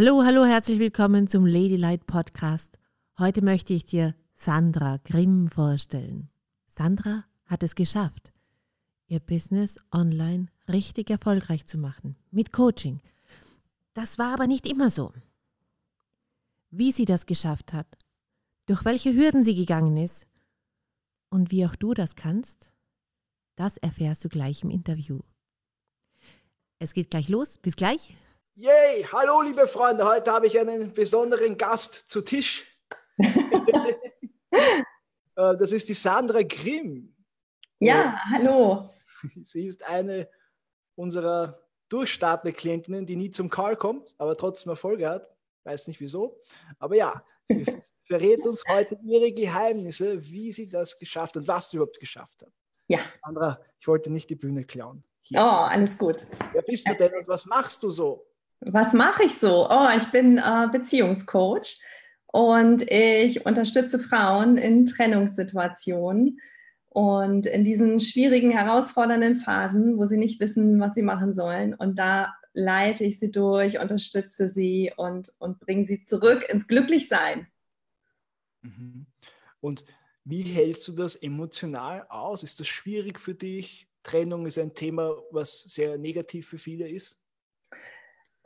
Hallo, hallo, herzlich willkommen zum Ladylight Podcast. Heute möchte ich dir Sandra Grimm vorstellen. Sandra hat es geschafft, ihr Business online richtig erfolgreich zu machen, mit Coaching. Das war aber nicht immer so. Wie sie das geschafft hat, durch welche Hürden sie gegangen ist und wie auch du das kannst, das erfährst du gleich im Interview. Es geht gleich los. Bis gleich. Yay! Hallo, liebe Freunde. Heute habe ich einen besonderen Gast zu Tisch. Äh, das ist die Sandra Grimm. Ja, hallo. Sie ist eine unserer durchstartenden Klientinnen, die nie zum Call kommt, aber trotzdem Erfolge hat. Weiß nicht wieso. Aber ja, sie verrät uns heute ihre Geheimnisse, wie sie das geschafft hat, was sie überhaupt geschafft hat. Ja. Sandra, ich wollte nicht die Bühne klauen. Hier. Oh, alles gut. Wer bist du denn und was machst du so? Was mache ich so? Oh, ich bin äh, Beziehungscoach und ich unterstütze Frauen in Trennungssituationen und in diesen schwierigen, herausfordernden Phasen, wo sie nicht wissen, was sie machen sollen. Und da leite ich sie durch, unterstütze sie und, und bringe sie zurück ins Glücklichsein. Mhm. Und wie hältst du das emotional aus? Ist das schwierig für dich? Trennung ist ein Thema, was sehr negativ für viele ist.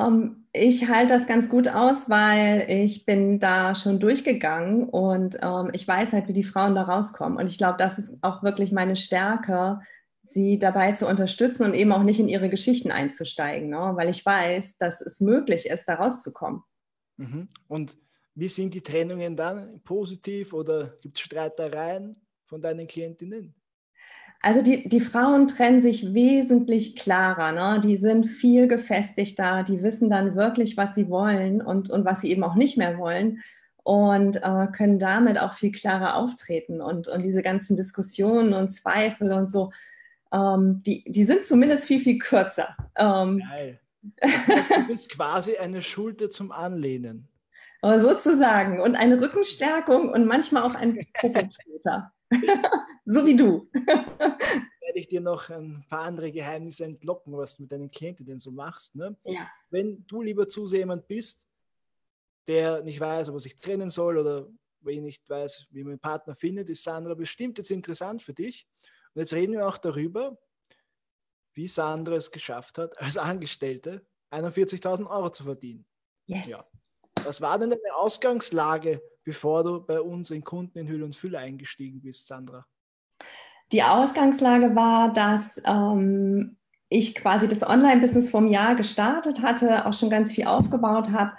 Ähm, ich halte das ganz gut aus, weil ich bin da schon durchgegangen und ähm, ich weiß halt, wie die Frauen da rauskommen. Und ich glaube, das ist auch wirklich meine Stärke, sie dabei zu unterstützen und eben auch nicht in ihre Geschichten einzusteigen, ne? weil ich weiß, dass es möglich ist, da rauszukommen. Mhm. Und wie sind die Trennungen dann? Positiv oder gibt es Streitereien von deinen Klientinnen? Also die, die Frauen trennen sich wesentlich klarer, ne? die sind viel gefestigter, die wissen dann wirklich, was sie wollen und, und was sie eben auch nicht mehr wollen und äh, können damit auch viel klarer auftreten. Und, und diese ganzen Diskussionen und Zweifel und so, ähm, die, die sind zumindest viel, viel kürzer. Ähm, Geil. Das heißt, du bist quasi eine Schulter zum Anlehnen. sozusagen. Und eine Rückenstärkung und manchmal auch ein Puppentreter. so wie du. werde ich dir noch ein paar andere Geheimnisse entlocken, was du mit deinen Klienten denn so machst. Ne? Ja. Wenn du lieber zu sehr jemand bist, der nicht weiß, ob er sich trennen soll oder wenn nicht weiß, wie man einen Partner findet, ist Sandra bestimmt jetzt interessant für dich. Und jetzt reden wir auch darüber, wie Sandra es geschafft hat, als Angestellte 41.000 Euro zu verdienen. Yes. Ja. Was war denn deine Ausgangslage, bevor du bei uns in Kunden in Hülle und Fülle eingestiegen bist, Sandra? Die Ausgangslage war, dass ähm, ich quasi das Online-Business vom Jahr gestartet hatte, auch schon ganz viel aufgebaut habe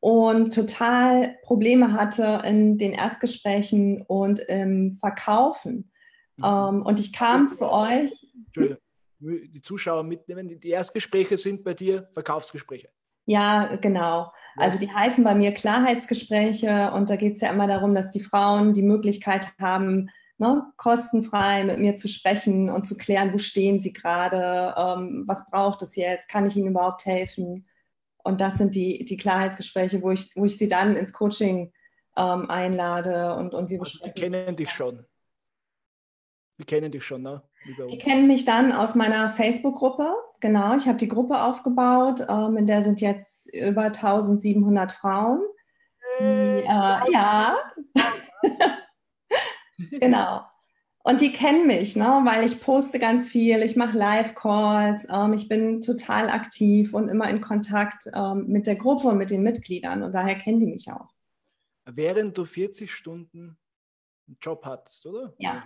und total Probleme hatte in den Erstgesprächen und im Verkaufen. Mhm. Ähm, und ich kam zu euch. Entschuldigung, die Zuschauer mitnehmen. Die Erstgespräche sind bei dir Verkaufsgespräche. Ja, genau. Also die heißen bei mir Klarheitsgespräche und da geht es ja immer darum, dass die Frauen die Möglichkeit haben, ne, kostenfrei mit mir zu sprechen und zu klären, wo stehen sie gerade, ähm, was braucht es jetzt, kann ich ihnen überhaupt helfen. Und das sind die, die Klarheitsgespräche, wo ich, wo ich sie dann ins Coaching ähm, einlade und, und wir also Die kennen dich schon. Die kennen dich schon, ne? Die kennen mich dann aus meiner Facebook-Gruppe. Genau, ich habe die Gruppe aufgebaut. Ähm, in der sind jetzt über 1700 Frauen. Die, äh, ja. genau. Und die kennen mich, ne? weil ich poste ganz viel, ich mache Live-Calls, ähm, ich bin total aktiv und immer in Kontakt ähm, mit der Gruppe und mit den Mitgliedern und daher kennen die mich auch. Während du 40 Stunden einen Job hattest, oder? Ja.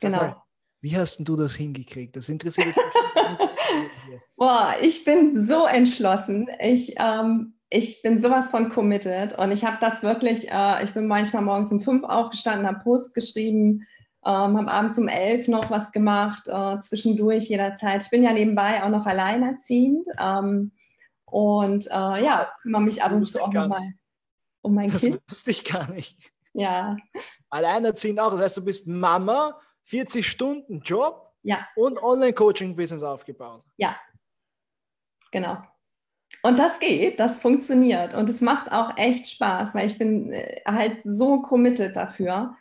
Genau. Mal, wie hast du das hingekriegt? Das interessiert mich. Boah, ich bin so entschlossen. Ich, ähm, ich bin sowas von committed und ich habe das wirklich, äh, ich bin manchmal morgens um fünf aufgestanden, habe Post geschrieben, ähm, habe abends um elf noch was gemacht, äh, zwischendurch jederzeit. Ich bin ja nebenbei auch noch alleinerziehend ähm, und äh, ja, kümmere mich ab und zu auch nochmal um mein das Kind. Das wusste ich gar nicht. Ja. Alleinerziehend auch, das heißt, du bist Mama, 40 Stunden Job ja. und Online-Coaching-Business aufgebaut. Ja, genau. Und das geht, das funktioniert und es macht auch echt Spaß, weil ich bin äh, halt so committed dafür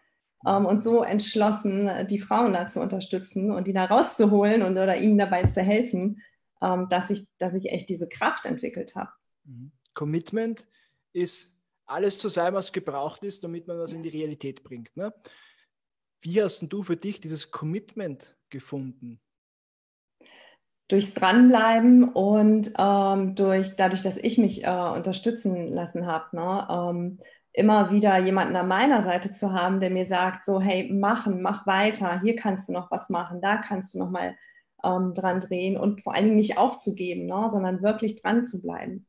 ähm, und so entschlossen, die Frauen da zu unterstützen und die da rauszuholen und oder ihnen dabei zu helfen, ähm, dass, ich, dass ich echt diese Kraft entwickelt habe. Mhm. Commitment ist alles zu sein, was gebraucht ist, damit man was in die Realität bringt. Ne? Wie hast du für dich dieses Commitment gefunden? Durchs Dranbleiben und ähm, durch, dadurch, dass ich mich äh, unterstützen lassen habe, ne? ähm, immer wieder jemanden an meiner Seite zu haben, der mir sagt, so, hey, machen, mach weiter, hier kannst du noch was machen, da kannst du noch mal ähm, dran drehen und vor allen Dingen nicht aufzugeben, ne? sondern wirklich dran zu bleiben.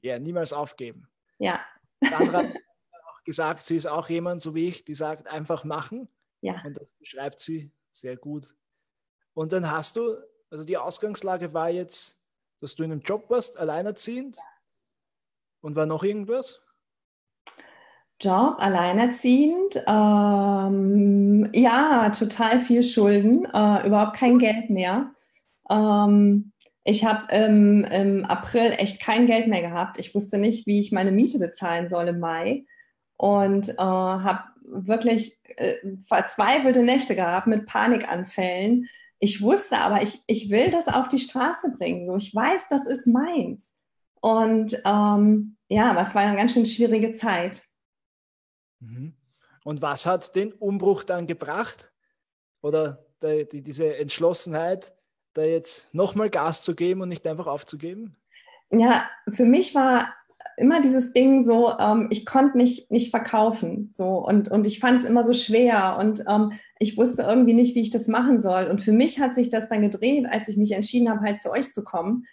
Ja, niemals aufgeben. Ja. Sandra gesagt, sie ist auch jemand, so wie ich, die sagt, einfach machen. Ja. Und das beschreibt sie sehr gut. Und dann hast du, also die Ausgangslage war jetzt, dass du in einem Job warst, alleinerziehend. Und war noch irgendwas? Job, alleinerziehend, ähm, ja, total viel Schulden, äh, überhaupt kein Geld mehr. Ähm, ich habe im, im, April echt kein Geld mehr gehabt. Ich wusste nicht, wie ich meine Miete bezahlen soll im Mai und äh, habe wirklich äh, verzweifelte Nächte gehabt mit Panikanfällen. Ich wusste aber, ich, ich will das auf die Straße bringen. So, ich weiß, das ist meins. Und ähm, ja, was war eine ganz schön schwierige Zeit. Mhm. Und was hat den Umbruch dann gebracht? Oder die, die, diese Entschlossenheit, da jetzt nochmal Gas zu geben und nicht einfach aufzugeben? Ja, für mich war immer dieses Ding so, ähm, ich konnte nicht, nicht verkaufen. So, und, und ich fand es immer so schwer und ähm, ich wusste irgendwie nicht, wie ich das machen soll. Und für mich hat sich das dann gedreht, als ich mich entschieden habe, halt zu euch zu kommen,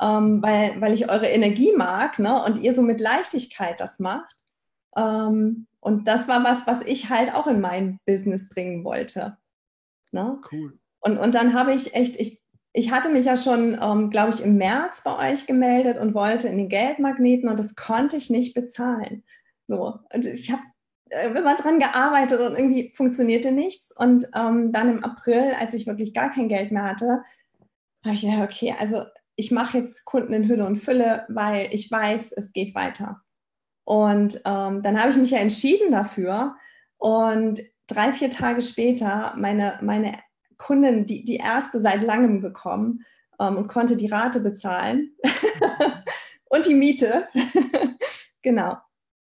ähm, weil, weil ich eure Energie mag ne? und ihr so mit Leichtigkeit das macht. Ähm, und das war was, was ich halt auch in mein Business bringen wollte. Ne? Cool. Und, und dann habe ich echt, ich, ich hatte mich ja schon, ähm, glaube ich, im März bei euch gemeldet und wollte in den Geldmagneten und das konnte ich nicht bezahlen. So, und ich habe äh, immer dran gearbeitet und irgendwie funktionierte nichts. Und ähm, dann im April, als ich wirklich gar kein Geld mehr hatte, habe ich gedacht, okay, also ich mache jetzt Kunden in Hülle und Fülle, weil ich weiß, es geht weiter. Und ähm, dann habe ich mich ja entschieden dafür. Und drei, vier Tage später meine, meine Kundin, die, die erste seit langem bekommen ähm, und konnte die Rate bezahlen und die Miete. genau.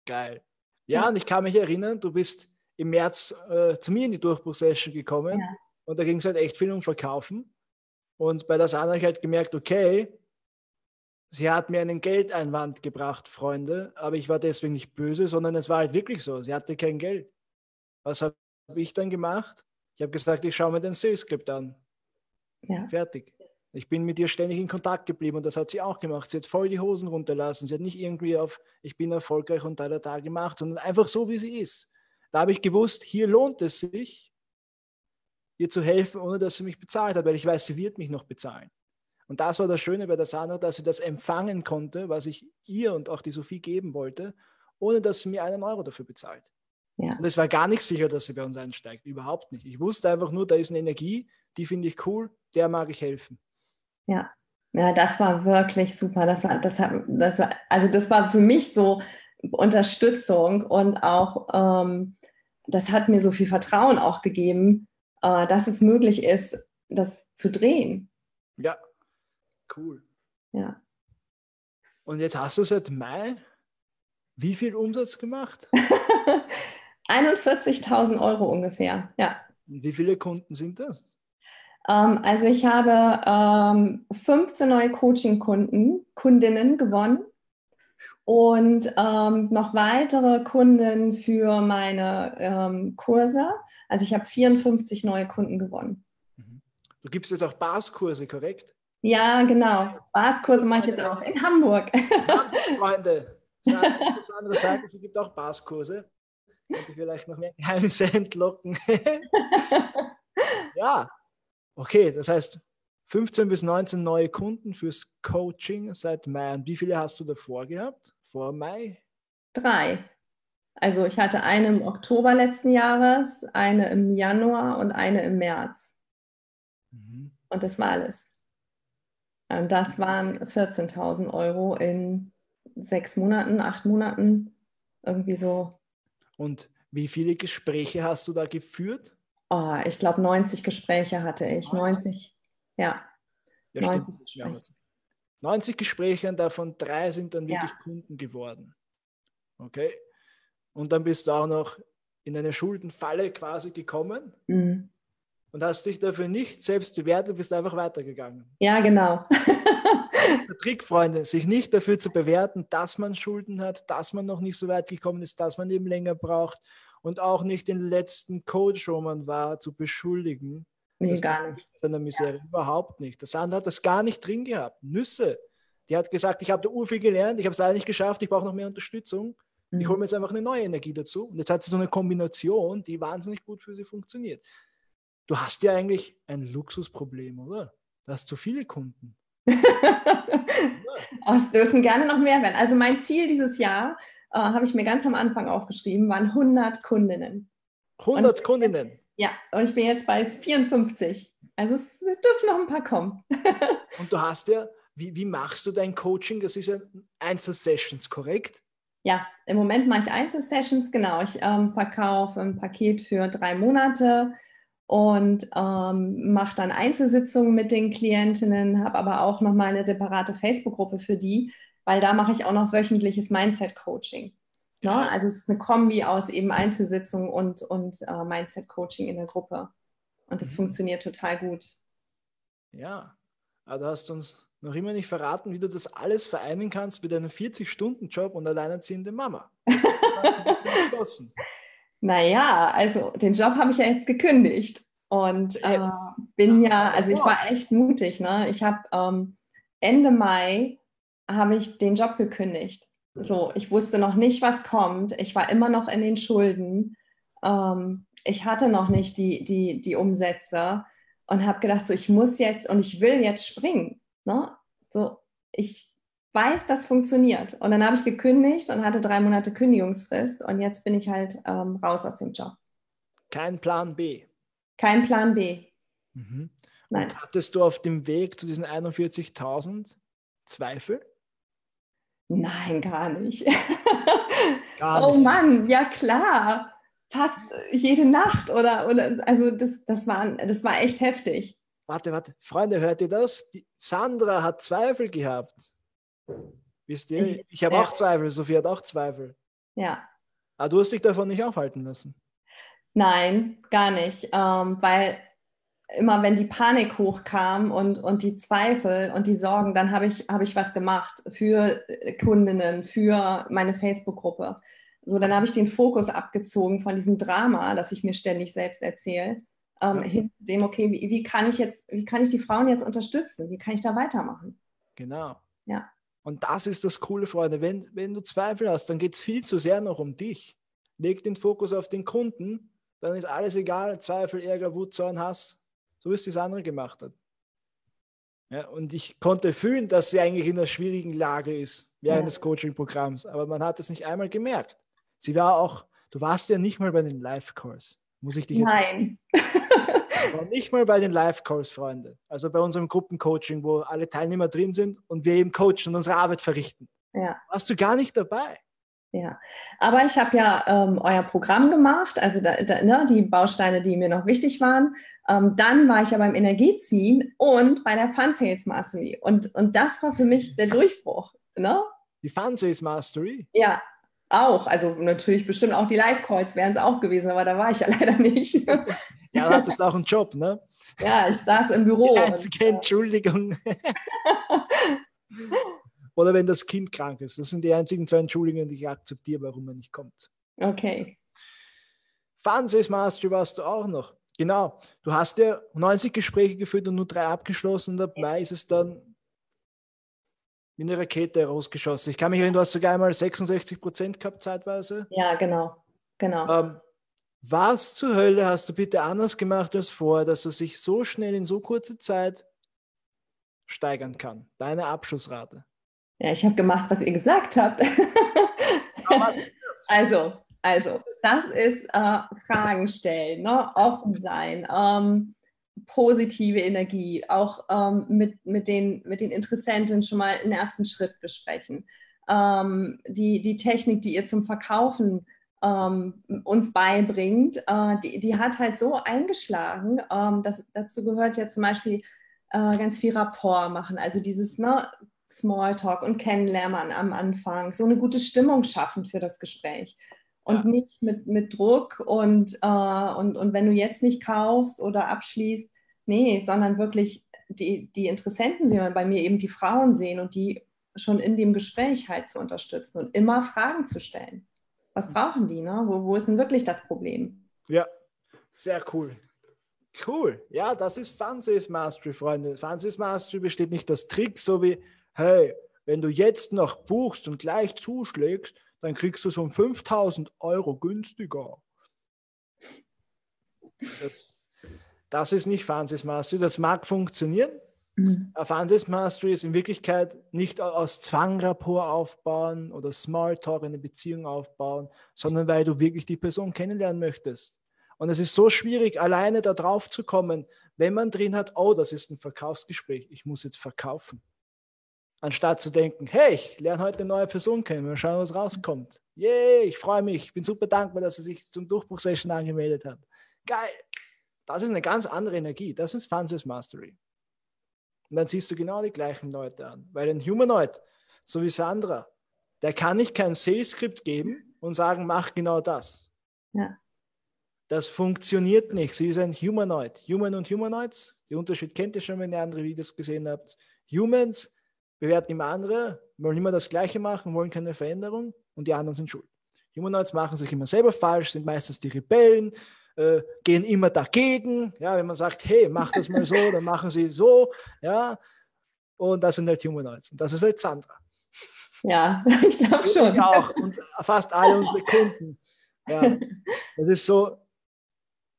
Geil. Ja, und ich kann mich erinnern, du bist im März äh, zu mir in die Durchbruchsession gekommen ja. und da ging es halt echt viel um Verkaufen. Und bei der Sana habe ich halt gemerkt, okay, Sie hat mir einen Geldeinwand gebracht, Freunde, aber ich war deswegen nicht böse, sondern es war halt wirklich so. Sie hatte kein Geld. Was habe ich dann gemacht? Ich habe gesagt, ich schaue mir den Script an. Ja. Fertig. Ich bin mit ihr ständig in Kontakt geblieben und das hat sie auch gemacht. Sie hat voll die Hosen runterlassen. Sie hat nicht irgendwie auf, ich bin erfolgreich und da, da, da gemacht, sondern einfach so, wie sie ist. Da habe ich gewusst, hier lohnt es sich, ihr zu helfen, ohne dass sie mich bezahlt hat, weil ich weiß, sie wird mich noch bezahlen. Und das war das Schöne bei der Sandra, dass sie das empfangen konnte, was ich ihr und auch die Sophie geben wollte, ohne dass sie mir einen Euro dafür bezahlt. Ja. Und es war gar nicht sicher, dass sie bei uns einsteigt. Überhaupt nicht. Ich wusste einfach nur, da ist eine Energie, die finde ich cool, der mag ich helfen. Ja. Ja, das war wirklich super. Das war, das hat, das war, also das war für mich so Unterstützung und auch ähm, das hat mir so viel Vertrauen auch gegeben, äh, dass es möglich ist, das zu drehen. Ja, Cool. Ja. Und jetzt hast du seit Mai wie viel Umsatz gemacht? 41.000 Euro ungefähr, ja. Wie viele Kunden sind das? Ähm, also ich habe ähm, 15 neue Coaching-Kunden, Kundinnen gewonnen und ähm, noch weitere Kunden für meine ähm, Kurse. Also ich habe 54 neue Kunden gewonnen. Mhm. Du gibst jetzt auch Baskurse, korrekt? Ja, genau. Baskurse mache ich jetzt auch in Hamburg. Ja, Freunde, auf der anderen Seite, es gibt auch Baskurse. Könnte vielleicht noch mehr Geheimnisse entlocken. ja, okay, das heißt 15 bis 19 neue Kunden fürs Coaching seit Mai. Und wie viele hast du davor gehabt? Vor Mai? Drei. Also ich hatte eine im Oktober letzten Jahres, eine im Januar und eine im März. Mhm. Und das war alles. Ähm, das waren 14.000 Euro in sechs Monaten, acht Monaten, irgendwie so. Und wie viele Gespräche hast du da geführt? Oh, ich glaube, 90 Gespräche hatte ich. 90, 90 ja. Ja, 90 stimmt. 90 Gespräche und davon drei sind dann wirklich ja. Kunden geworden. Okay. Und dann bist du auch noch in eine Schuldenfalle quasi gekommen mhm. Und hast dich dafür nicht selbst bewertet, bist einfach weitergegangen. Ja, genau. der Trick, Freunde, sich nicht dafür zu bewerten, dass man Schulden hat, dass man noch nicht so weit gekommen ist, dass man eben länger braucht und auch nicht den letzten Coach, wo man war, zu beschuldigen. Nee, gar nicht. Seiner Misere. Ja. Überhaupt nicht. Der Sandra hat das gar nicht drin gehabt. Nüsse. Die hat gesagt, ich habe da urviel gelernt, ich habe es leider nicht geschafft, ich brauche noch mehr Unterstützung. Mhm. Ich hole mir jetzt einfach eine neue Energie dazu. Und jetzt hat sie so eine Kombination, die wahnsinnig gut für sie funktioniert. Du hast ja eigentlich ein Luxusproblem, oder? Du hast zu viele Kunden. es dürfen gerne noch mehr werden. Also mein Ziel dieses Jahr, äh, habe ich mir ganz am Anfang aufgeschrieben, waren 100 Kundinnen. 100 und, Kundinnen? Ja, und ich bin jetzt bei 54. Also es dürfen noch ein paar kommen. und du hast ja, wie, wie machst du dein Coaching? Das ist ja Einzelsessions, korrekt? Ja, im Moment mache ich Einzelsessions, genau. Ich ähm, verkaufe ein Paket für drei Monate und ähm, mache dann Einzelsitzungen mit den Klientinnen, habe aber auch nochmal eine separate Facebook-Gruppe für die, weil da mache ich auch noch wöchentliches Mindset-Coaching. Ne? Also es ist eine Kombi aus eben Einzelsitzungen und, und äh, Mindset-Coaching in der Gruppe. Und das mhm. funktioniert total gut. Ja, aber du hast uns noch immer nicht verraten, wie du das alles vereinen kannst mit einem 40-Stunden-Job und alleinerziehende Mama. Naja, also den Job habe ich ja jetzt gekündigt und äh, bin ja, also ich war echt mutig. Ne? Ich habe ähm, Ende Mai habe ich den Job gekündigt. So, ich wusste noch nicht, was kommt. Ich war immer noch in den Schulden. Ähm, ich hatte noch nicht die, die, die Umsätze und habe gedacht, so ich muss jetzt und ich will jetzt springen. Ne? So, ich weiß, das funktioniert. Und dann habe ich gekündigt und hatte drei Monate Kündigungsfrist und jetzt bin ich halt ähm, raus aus dem Job. Kein Plan B. Kein Plan B. Mhm. Nein. Und hattest du auf dem Weg zu diesen 41.000 Zweifel? Nein, gar nicht. Gar oh nicht. Oh Mann, ja klar. Fast jede Nacht oder, oder also das, das, war, das war echt heftig. Warte, warte, Freunde, hört ihr das? Die Sandra hat Zweifel gehabt. Wisst ihr? Ich habe auch Zweifel, Sophie hat auch Zweifel. Ja. Aber du hast dich davon nicht aufhalten lassen. Nein, gar nicht. Ähm, weil immer wenn die Panik hochkam und, und die Zweifel und die Sorgen, dann habe ich, hab ich was gemacht für Kundinnen, für meine Facebook-Gruppe. So, dann habe ich den Fokus abgezogen von diesem Drama, das ich mir ständig selbst erzähle, ähm, ja. hin zu dem, okay, wie, wie, kann ich jetzt, wie kann ich die Frauen jetzt unterstützen? Wie kann ich da weitermachen? Genau. Ja. Und das ist das Coole, Freunde. Wenn, wenn du Zweifel hast, dann geht es viel zu sehr noch um dich. Leg den Fokus auf den Kunden, dann ist alles egal. Zweifel, Ärger, Wut, Zorn, Hass. So wie es das andere gemacht hat. Ja, und ich konnte fühlen, dass sie eigentlich in einer schwierigen Lage ist während ja. des Coaching-Programms. Aber man hat es nicht einmal gemerkt. Sie war auch, du warst ja nicht mal bei den Live-Calls. Muss ich dich jetzt. Nein. War nicht mal bei den Live-Calls, Freunde. Also bei unserem Gruppencoaching, wo alle Teilnehmer drin sind und wir eben coachen und unsere Arbeit verrichten. Ja. Warst du gar nicht dabei. Ja, aber ich habe ja ähm, euer Programm gemacht, also da, da, ne, die Bausteine, die mir noch wichtig waren. Ähm, dann war ich ja beim Energieziehen und bei der Fun Sales Mastery. Und, und das war für mich der Durchbruch. Ne? Die Fun Sales Mastery? Ja, auch. Also natürlich bestimmt auch die Live-Calls wären es auch gewesen, aber da war ich ja leider nicht. Ja, du hattest auch einen Job, ne? Ja, ich saß im Büro. Die einzige und, Entschuldigung. Oder wenn das Kind krank ist. Das sind die einzigen zwei Entschuldigungen, die ich akzeptiere, warum man nicht kommt. Okay. Mastery warst du auch noch. Genau. Du hast ja 90 Gespräche geführt und nur drei abgeschlossen. Und ab Mai ist es dann wie eine Rakete rausgeschossen. Ich kann mich erinnern, du hast sogar einmal 66 Prozent gehabt zeitweise. Ja, genau. genau. Ähm, was zur Hölle hast du bitte anders gemacht als vorher, dass er sich so schnell in so kurzer Zeit steigern kann? Deine Abschlussrate. Ja, ich habe gemacht, was ihr gesagt habt. Also, also, das ist äh, Fragen stellen, ne? offen sein, ähm, positive Energie, auch ähm, mit, mit, den, mit den Interessenten schon mal einen ersten Schritt besprechen. Ähm, die, die Technik, die ihr zum Verkaufen ähm, uns beibringt, äh, die, die hat halt so eingeschlagen. Ähm, dass, dazu gehört ja zum Beispiel äh, ganz viel Rapport machen, also dieses ne, Smalltalk und Kennenlernen am Anfang, so eine gute Stimmung schaffen für das Gespräch. Und ja. nicht mit, mit Druck und, äh, und, und wenn du jetzt nicht kaufst oder abschließt, nee, sondern wirklich die, die Interessenten sehen, bei mir eben die Frauen sehen und die schon in dem Gespräch halt zu unterstützen und immer Fragen zu stellen. Was brauchen die? Ne? Wo, wo ist denn wirklich das Problem? Ja, sehr cool. Cool. Ja, das ist Fancies Mastery, Freunde. Fancies Mastery besteht nicht das Trick, so wie, hey, wenn du jetzt noch buchst und gleich zuschlägst, dann kriegst du so um 5000 Euro günstiger. Das, das ist nicht Fancies Mastery. Das mag funktionieren. Mhm. Fancies Mastery ist in Wirklichkeit nicht aus Zwang Rapport aufbauen oder Smalltalk eine Beziehung aufbauen, sondern weil du wirklich die Person kennenlernen möchtest. Und es ist so schwierig, alleine da drauf zu kommen, wenn man drin hat, oh, das ist ein Verkaufsgespräch, ich muss jetzt verkaufen. Anstatt zu denken, hey, ich lerne heute eine neue Person kennen, mal schauen, was rauskommt. Yay, ich freue mich, ich bin super dankbar, dass er sich zum Durchbruchsession angemeldet hat. Geil. Das ist eine ganz andere Energie. Das ist Fancies Mastery. Und dann siehst du genau die gleichen Leute an. Weil ein Humanoid, so wie Sandra, der kann nicht kein Sales-Skript geben und sagen, mach genau das. Ja. Das funktioniert nicht. Sie ist ein Humanoid. Human und Humanoids, die Unterschied kennt ihr schon, wenn ihr andere Videos gesehen habt. Humans bewerten immer andere, wollen immer das Gleiche machen, wollen keine Veränderung und die anderen sind schuld. Humanoids machen sich immer selber falsch, sind meistens die Rebellen, äh, gehen immer dagegen. Ja, wenn man sagt, hey, mach das mal so, dann machen sie so. Ja, und das sind halt Humanoids. Und das ist halt Sandra. Ja, ich glaube schon. Ich auch und fast alle unsere Kunden. Ja, das ist so,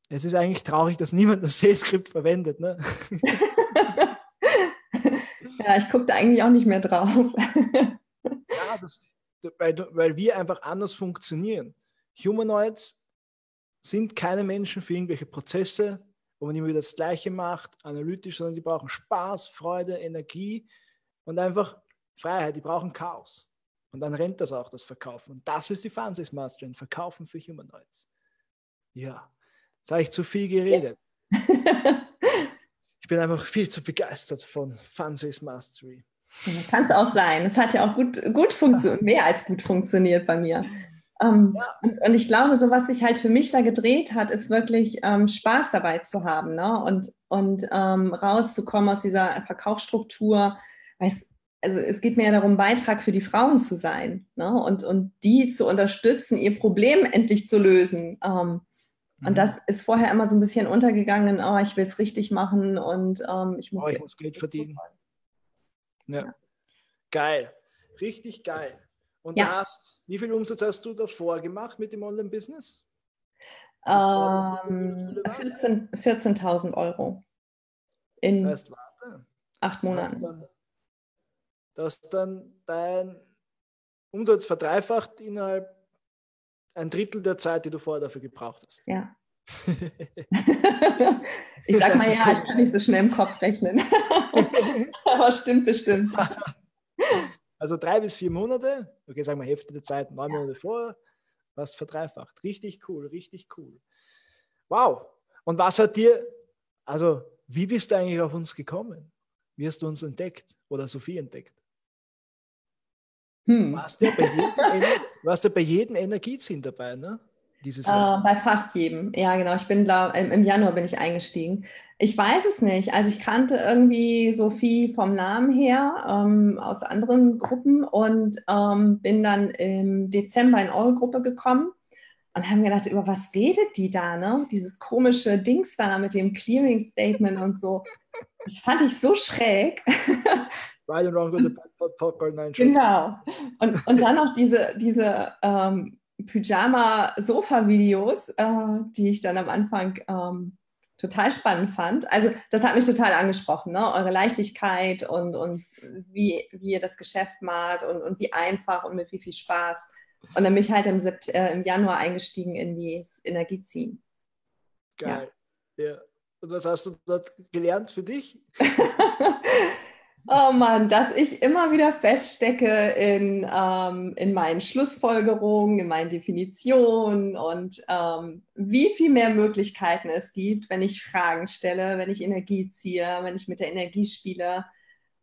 es ist eigentlich traurig, dass niemand das C-Skript verwendet. Ne? ja, ich gucke da eigentlich auch nicht mehr drauf. ja, das, weil, weil wir einfach anders funktionieren. Humanoids sind keine Menschen für irgendwelche Prozesse, wo man immer wieder das Gleiche macht, analytisch, sondern die brauchen Spaß, Freude, Energie und einfach Freiheit. Die brauchen Chaos. Und dann rennt das auch, das Verkaufen. Und das ist die Fancies Mastery, Verkaufen für Humanoids. Ja. Jetzt habe ich zu viel geredet. Yes. ich bin einfach viel zu begeistert von Fancies Mastery. Kann es auch sein. Es hat ja auch gut, gut funktioniert, mehr als gut funktioniert bei mir. Ähm, ja. und, und, ich glaube, so was sich halt für mich da gedreht hat, ist wirklich ähm, Spaß dabei zu haben ne? und, und ähm, rauszukommen aus dieser Verkaufsstruktur. Weiß, also es geht mir ja darum, Beitrag für die Frauen zu sein ne? und, und die zu unterstützen, ihr Problem endlich zu lösen. Ähm, und mhm. das ist vorher immer so ein bisschen untergegangen, oh, ich will es richtig machen und ähm, ich muss, oh, ich muss Geld verdienen. Ja. ja. Geil, richtig geil. Und ja. hast, wie viel Umsatz hast du davor gemacht mit dem Online-Business? Ähm, 14.000 14 Euro in das heißt, warte, acht Monaten. Du hast dann dein Umsatz verdreifacht innerhalb ein Drittel der Zeit, die du vorher dafür gebraucht hast. Ja. ich sag mal ja, ich kann nicht so schnell im Kopf rechnen. Aber stimmt bestimmt. Also drei bis vier Monate, okay, sagen wir Hälfte der Zeit, neun ja. Monate vorher, warst verdreifacht. Richtig cool, richtig cool. Wow. Und was hat dir, also wie bist du eigentlich auf uns gekommen? Wie hast du uns entdeckt oder Sophie entdeckt? Hm. Warst, du bei jedem, warst du bei jedem Energieziehen dabei, ne? Dieses Jahr? Äh, bei fast jedem, ja genau. Ich bin glaub, im Januar bin ich eingestiegen. Ich weiß es nicht. Also ich kannte irgendwie Sophie vom Namen her ähm, aus anderen Gruppen und ähm, bin dann im Dezember in eure Gruppe gekommen und haben gedacht, über was redet die da, ne? Dieses komische Dings da mit dem Clearing Statement und so. Das fand ich so schräg. Right and wrong with the popcorn, nein, Genau. Und, und dann noch diese, diese ähm, Pyjama-Sofa-Videos, äh, die ich dann am Anfang ähm, total spannend fand. Also das hat mich total angesprochen, ne? eure Leichtigkeit und, und wie, wie ihr das Geschäft macht und, und wie einfach und mit wie viel Spaß. Und dann bin ich halt im, Sept äh, im Januar eingestiegen in das Energieziehen. Geil. Ja. ja. Und was hast du dort gelernt für dich? Oh Mann, dass ich immer wieder feststecke in, ähm, in meinen Schlussfolgerungen, in meinen Definitionen und ähm, wie viel mehr Möglichkeiten es gibt, wenn ich Fragen stelle, wenn ich Energie ziehe, wenn ich mit der Energie spiele.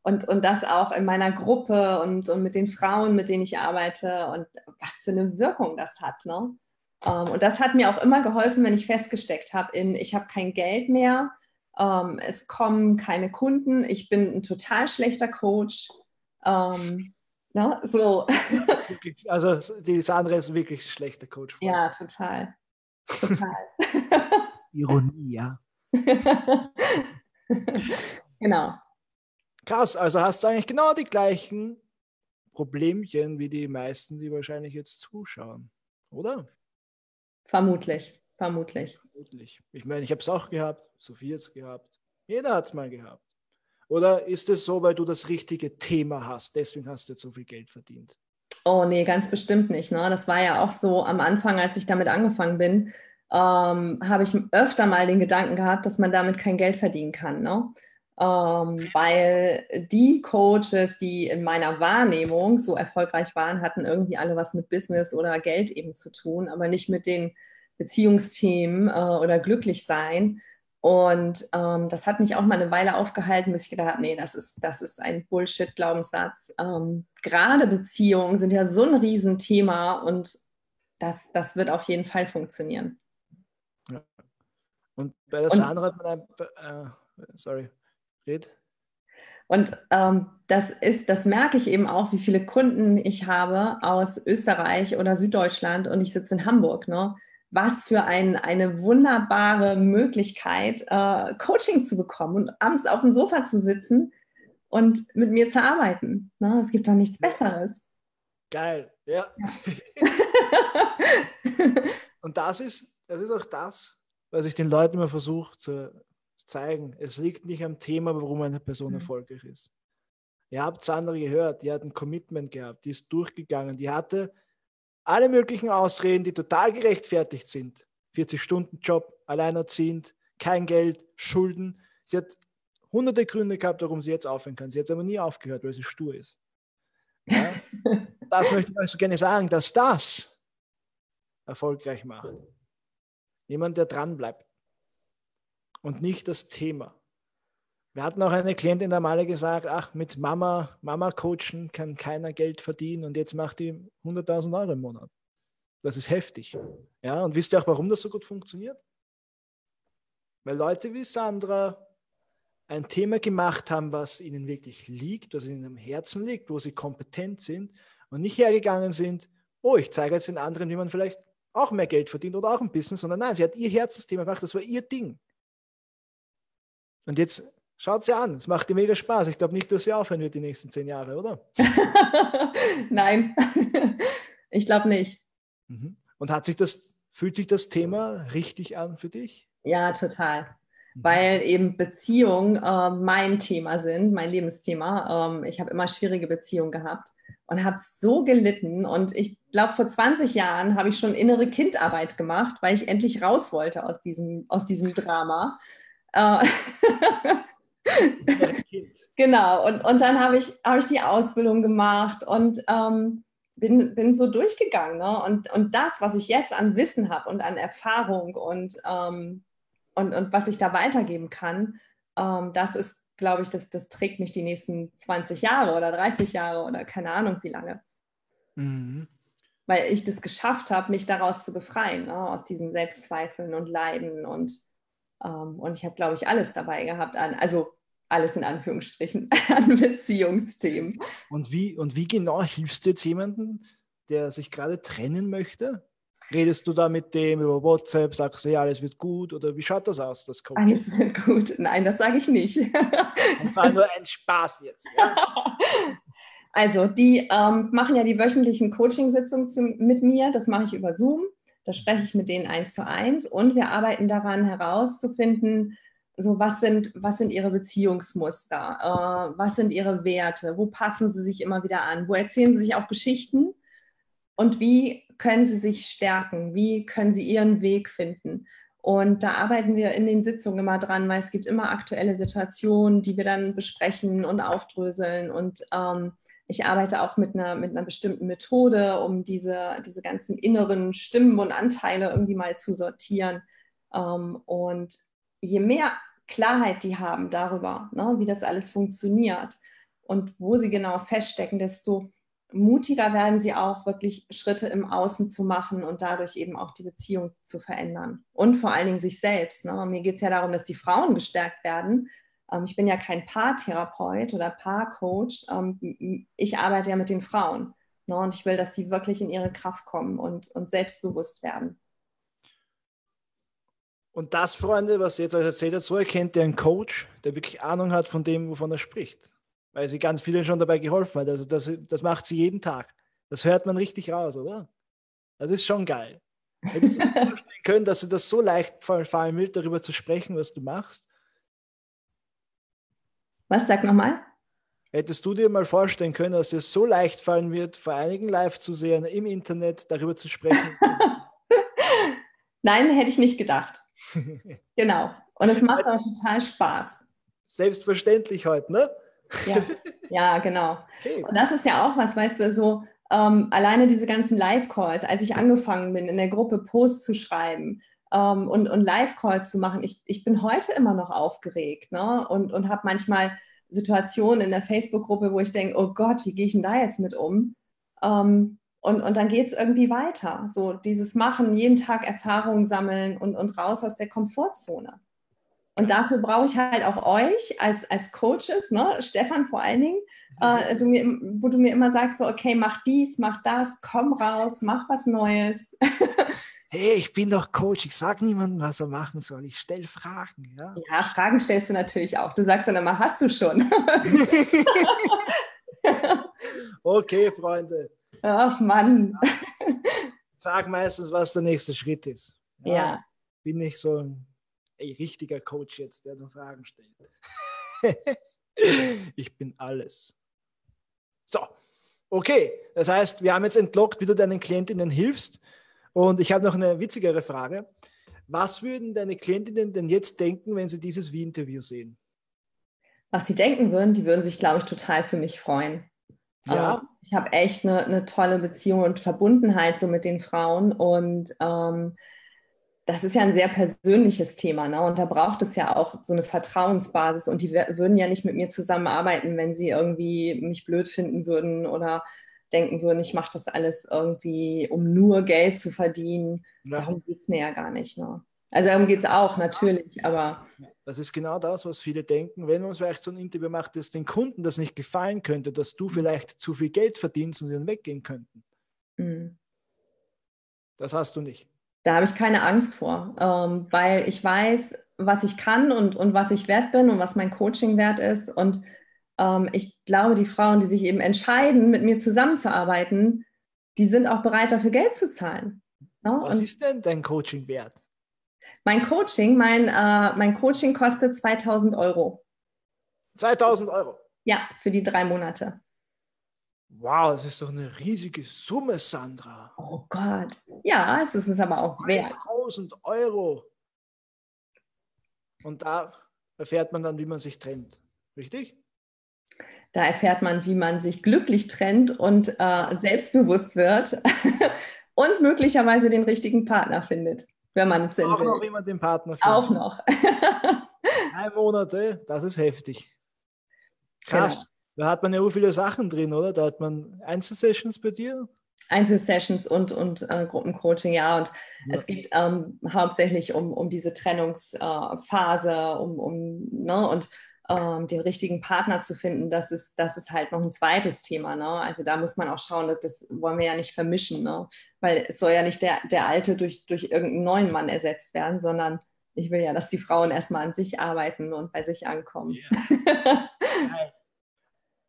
und, und das auch in meiner Gruppe und, und mit den Frauen, mit denen ich arbeite und was für eine Wirkung das hat. Ne? Ähm, und das hat mir auch immer geholfen, wenn ich festgesteckt habe, in ich habe kein Geld mehr, ähm, es kommen keine Kunden, ich bin ein total schlechter Coach. Ähm, ne? so. Also die Sandra ist wirklich ein schlechter Coach. Ja, total. Total. Ironie, ja. genau. Krass, also hast du eigentlich genau die gleichen Problemchen wie die meisten, die wahrscheinlich jetzt zuschauen, oder? Vermutlich, vermutlich. Vermutlich. Ich meine, ich habe es auch gehabt, Sophie hat es gehabt, jeder hat es mal gehabt. Oder ist es so, weil du das richtige Thema hast, deswegen hast du jetzt so viel Geld verdient? Oh nee, ganz bestimmt nicht. Ne? Das war ja auch so am Anfang, als ich damit angefangen bin, ähm, habe ich öfter mal den Gedanken gehabt, dass man damit kein Geld verdienen kann. Ne? Ähm, weil die Coaches, die in meiner Wahrnehmung so erfolgreich waren, hatten irgendwie alle was mit Business oder Geld eben zu tun, aber nicht mit den Beziehungsthemen äh, oder glücklich sein. Und ähm, das hat mich auch mal eine Weile aufgehalten, bis ich gedacht habe, nee, das ist, das ist ein Bullshit-Glaubenssatz. Ähm, gerade Beziehungen sind ja so ein Riesenthema und das, das wird auf jeden Fall funktionieren. Ja. Und bei der Sandra hat man ein, äh, sorry, red. Und ähm, das ist, das merke ich eben auch, wie viele Kunden ich habe aus Österreich oder Süddeutschland und ich sitze in Hamburg. Ne? Was für ein, eine wunderbare Möglichkeit, äh, Coaching zu bekommen und abends auf dem Sofa zu sitzen und mit mir zu arbeiten. Ne? Es gibt doch nichts Besseres. Geil, ja. ja. und das ist, das ist auch das, was ich den Leuten immer versuche zu zeigen. Es liegt nicht am Thema, warum eine Person mhm. erfolgreich ist. Ihr habt es andere gehört, die hat ein Commitment gehabt, die ist durchgegangen, die hatte alle möglichen Ausreden, die total gerechtfertigt sind. 40-Stunden-Job, alleinerziehend, kein Geld, Schulden. Sie hat hunderte Gründe gehabt, warum sie jetzt aufhören kann. Sie hat aber nie aufgehört, weil sie stur ist. Ja? das möchte ich euch so gerne sagen, dass das erfolgreich macht. Jemand, der dran bleibt und nicht das Thema. Wir hatten auch eine Klientin, der mal gesagt, ach, mit Mama, Mama coachen kann keiner Geld verdienen und jetzt macht die 100.000 Euro im Monat. Das ist heftig. Ja, und wisst ihr auch, warum das so gut funktioniert? Weil Leute wie Sandra ein Thema gemacht haben, was ihnen wirklich liegt, was ihnen am Herzen liegt, wo sie kompetent sind und nicht hergegangen sind, oh, ich zeige jetzt den anderen, wie man vielleicht auch mehr Geld verdient oder auch ein Business, sondern nein, sie hat ihr Herzensthema gemacht, das war ihr Ding. Und jetzt Schaut sie an, es macht dir mega Spaß. Ich glaube nicht, dass sie aufhören wird die nächsten zehn Jahre, oder? Nein, ich glaube nicht. Mhm. Und hat sich das, fühlt sich das Thema richtig an für dich? Ja, total. Mhm. Weil eben Beziehungen äh, mein Thema sind, mein Lebensthema. Ähm, ich habe immer schwierige Beziehungen gehabt und habe so gelitten. Und ich glaube, vor 20 Jahren habe ich schon innere Kindarbeit gemacht, weil ich endlich raus wollte aus diesem, aus diesem Drama. Genau, und, und dann habe ich, hab ich die Ausbildung gemacht und ähm, bin, bin so durchgegangen. Ne? Und, und das, was ich jetzt an Wissen habe und an Erfahrung und, ähm, und, und was ich da weitergeben kann, ähm, das ist, glaube ich, das, das trägt mich die nächsten 20 Jahre oder 30 Jahre oder keine Ahnung wie lange. Mhm. Weil ich das geschafft habe, mich daraus zu befreien, ne? aus diesen Selbstzweifeln und Leiden und und ich habe, glaube ich, alles dabei gehabt an, also alles in Anführungsstrichen, an Beziehungsthemen. Und wie, und wie genau hilfst du jetzt jemandem, der sich gerade trennen möchte? Redest du da mit dem über WhatsApp, sagst du, ja, alles wird gut oder wie schaut das aus, das Coaching? Alles wird gut. Nein, das sage ich nicht. Das war nur ein Spaß jetzt. Ja? Also, die ähm, machen ja die wöchentlichen Coachingsitzungen mit mir. Das mache ich über Zoom. Da spreche ich mit denen eins zu eins und wir arbeiten daran herauszufinden, so was sind, was sind ihre Beziehungsmuster, äh, was sind ihre Werte, wo passen sie sich immer wieder an, wo erzählen sie sich auch Geschichten und wie können sie sich stärken, wie können sie ihren Weg finden. Und da arbeiten wir in den Sitzungen immer dran, weil es gibt immer aktuelle Situationen, die wir dann besprechen und aufdröseln. Und ähm, ich arbeite auch mit einer, mit einer bestimmten Methode, um diese, diese ganzen inneren Stimmen und Anteile irgendwie mal zu sortieren. Ähm, und je mehr Klarheit die haben darüber, ne, wie das alles funktioniert, und wo sie genau feststecken, desto mutiger werden sie auch, wirklich Schritte im Außen zu machen und dadurch eben auch die Beziehung zu verändern. Und vor allen Dingen sich selbst. Ne? Mir geht es ja darum, dass die Frauen gestärkt werden. Ähm, ich bin ja kein Paartherapeut oder Paarcoach. Ähm, ich arbeite ja mit den Frauen. Ne? Und ich will, dass die wirklich in ihre Kraft kommen und, und selbstbewusst werden. Und das, Freunde, was ihr jetzt euch erzählt habt, so erkennt ihr einen Coach, der wirklich Ahnung hat von dem, wovon er spricht weil sie ganz vielen schon dabei geholfen hat. Also das, das macht sie jeden Tag. Das hört man richtig raus, oder? Das ist schon geil. Hättest du dir vorstellen können, dass dir das so leicht fallen wird, darüber zu sprechen, was du machst? Was, sag nochmal? Hättest du dir mal vorstellen können, dass dir so leicht fallen wird, vor einigen Live-Zusehern im Internet darüber zu sprechen? Nein, hätte ich nicht gedacht. genau. Und es macht auch total Spaß. Selbstverständlich heute, ne? Ja, ja genau. Okay. Und das ist ja auch was, weißt du, so ähm, alleine diese ganzen Live-Calls, als ich angefangen bin, in der Gruppe Posts zu schreiben ähm, und, und Live-Calls zu machen, ich, ich bin heute immer noch aufgeregt ne? und, und habe manchmal Situationen in der Facebook-Gruppe, wo ich denke, oh Gott, wie gehe ich denn da jetzt mit um? Ähm, und, und dann geht es irgendwie weiter. So dieses Machen, jeden Tag Erfahrungen sammeln und, und raus aus der Komfortzone. Und dafür brauche ich halt auch euch als, als Coaches, ne? Stefan vor allen Dingen, äh, du mir, wo du mir immer sagst, so, okay, mach dies, mach das, komm raus, mach was Neues. hey, ich bin doch Coach, ich sage niemandem, was er machen soll, ich stelle Fragen. Ja? ja, Fragen stellst du natürlich auch. Du sagst dann immer, hast du schon. okay, Freunde. Ach Mann. Sag meistens, was der nächste Schritt ist. Ja. ja. Bin ich so ein ey, richtiger Coach jetzt, der so Fragen stellt. ich bin alles. So, okay. Das heißt, wir haben jetzt entlockt, wie du deinen Klientinnen hilfst. Und ich habe noch eine witzigere Frage. Was würden deine Klientinnen denn jetzt denken, wenn sie dieses Wie-Interview sehen? Was sie denken würden, die würden sich, glaube ich, total für mich freuen. Ja. Ähm, ich habe echt eine, eine, tolle Beziehung und Verbundenheit so mit den Frauen und ähm, das ist ja ein sehr persönliches Thema. Ne? Und da braucht es ja auch so eine Vertrauensbasis. Und die würden ja nicht mit mir zusammenarbeiten, wenn sie irgendwie mich blöd finden würden oder denken würden, ich mache das alles irgendwie, um nur Geld zu verdienen. Ja. Darum geht es mir ja gar nicht. Ne? Also darum geht es auch, natürlich, das, aber. Das ist genau das, was viele denken. Wenn man vielleicht so ein Interview macht, dass den Kunden das nicht gefallen könnte, dass du mhm. vielleicht zu viel Geld verdienst und sie dann weggehen könnten. Mhm. Das hast du nicht. Da habe ich keine Angst vor, ähm, weil ich weiß, was ich kann und, und was ich wert bin und was mein Coaching wert ist. Und ich glaube, die Frauen, die sich eben entscheiden, mit mir zusammenzuarbeiten, die sind auch bereit, dafür Geld zu zahlen. Was und ist denn dein Coaching wert? Mein Coaching, mein, äh, mein Coaching kostet 2000 Euro. 2000 Euro? Ja, für die drei Monate. Wow, das ist doch eine riesige Summe, Sandra. Oh Gott. Ja, es ist es aber auch wert. 1000 Euro. Und da erfährt man dann, wie man sich trennt. Richtig? Da erfährt man, wie man sich glücklich trennt und äh, selbstbewusst wird und möglicherweise den richtigen Partner findet, wenn man es will. Auch noch immer den Partner findet. Auch noch. Drei Monate, das ist heftig. Krass. Genau. Da hat man ja auch viele Sachen drin, oder? Da hat man Einzelsessions bei dir? Einzelsessions und, und äh, Gruppencoaching, ja. Und ja. es geht ähm, hauptsächlich um, um diese Trennungsphase, äh, um, um ne, und ähm, den richtigen Partner zu finden, das ist, das ist halt noch ein zweites Thema. Ne? Also da muss man auch schauen, dass, das wollen wir ja nicht vermischen, ne? weil es soll ja nicht der, der Alte durch, durch irgendeinen neuen Mann ersetzt werden, sondern ich will ja, dass die Frauen erstmal an sich arbeiten und bei sich ankommen. Ja.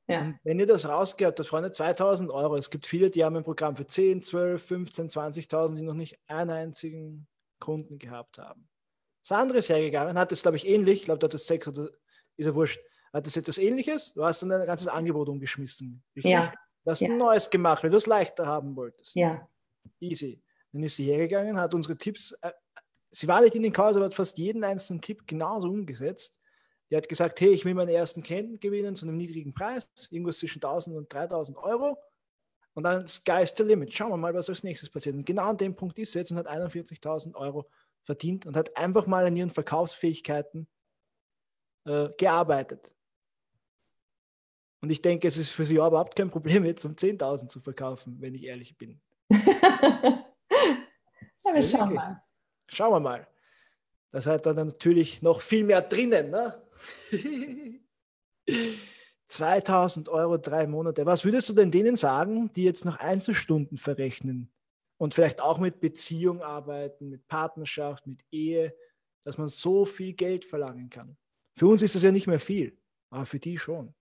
Ja. Wenn ihr das rausgebt, das Freunde 2000 Euro. Es gibt viele, die haben ein Programm für 10, 12, 15, 20.000, die noch nicht einen einzigen Kunden gehabt haben. Sandra ist hergegangen, hat es, glaube ich, ähnlich, ich glaube, du hattest sechs oder ist ja wurscht, hat das etwas ähnliches, du hast dann ein ganzes Angebot umgeschmissen. Richtig? Ja. Du hast ja. ein neues gemacht, weil du es leichter haben wolltest. Ja. Easy. Dann ist sie hergegangen, hat unsere Tipps, äh, sie war nicht in den Kurs, aber hat fast jeden einzelnen Tipp genauso umgesetzt die hat gesagt, hey, ich will meinen ersten Klienten gewinnen zu einem niedrigen Preis, irgendwas zwischen 1000 und 3000 Euro. Und dann Sky is the limit. Schauen wir mal, was als nächstes passiert. Und genau an dem Punkt ist sie jetzt und hat 41.000 Euro verdient und hat einfach mal an ihren Verkaufsfähigkeiten äh, gearbeitet. Und ich denke, es ist für sie überhaupt kein Problem, jetzt um 10.000 zu verkaufen, wenn ich ehrlich bin. ja, wir schauen mal. Schauen wir mal. Das hat dann natürlich noch viel mehr drinnen. Ne? 2000 Euro drei Monate. Was würdest du denn denen sagen, die jetzt noch Einzelstunden verrechnen und vielleicht auch mit Beziehung arbeiten, mit Partnerschaft, mit Ehe, dass man so viel Geld verlangen kann? Für uns ist das ja nicht mehr viel, aber für die schon.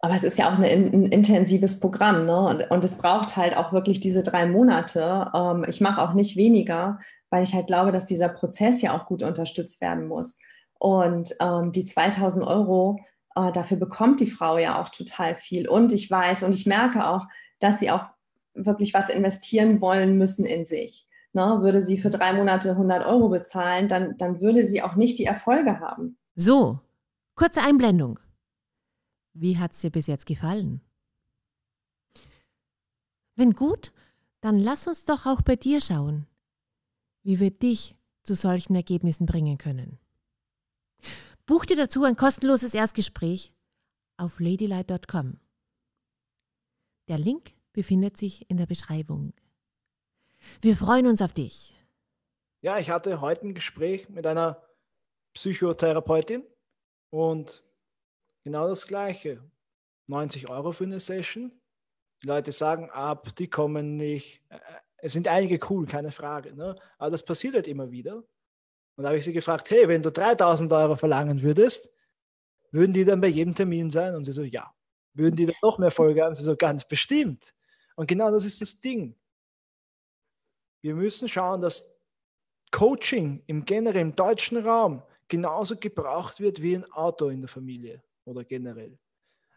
Aber es ist ja auch eine, ein intensives Programm, ne? Und, und, es braucht halt auch wirklich diese drei Monate. Ähm, ich mache auch nicht weniger, weil ich halt glaube, dass dieser Prozess ja auch gut unterstützt werden muss. Und ähm, die 2000 Euro, äh, dafür bekommt die Frau ja auch total viel. Und ich weiß und ich merke auch, dass sie auch wirklich was investieren wollen müssen in sich. Ne? Würde sie für drei Monate 100 Euro bezahlen, dann, dann würde sie auch nicht die Erfolge haben. So, kurze Einblendung. Wie hat es dir bis jetzt gefallen? Wenn gut, dann lass uns doch auch bei dir schauen, wie wir dich zu solchen Ergebnissen bringen können. Buch dir dazu ein kostenloses Erstgespräch auf ladylight.com. Der Link befindet sich in der Beschreibung. Wir freuen uns auf dich. Ja, ich hatte heute ein Gespräch mit einer Psychotherapeutin und genau das Gleiche. 90 Euro für eine Session. Die Leute sagen ab, die kommen nicht. Äh, es sind einige cool, keine Frage. Ne? Aber das passiert halt immer wieder. Und da habe ich sie gefragt, hey, wenn du 3000 Euro verlangen würdest, würden die dann bei jedem Termin sein? Und sie so, ja. Würden die dann noch mehr Folge haben? Sie so, ganz bestimmt. Und genau das ist das Ding. Wir müssen schauen, dass Coaching im generellen deutschen Raum genauso gebraucht wird wie ein Auto in der Familie oder generell.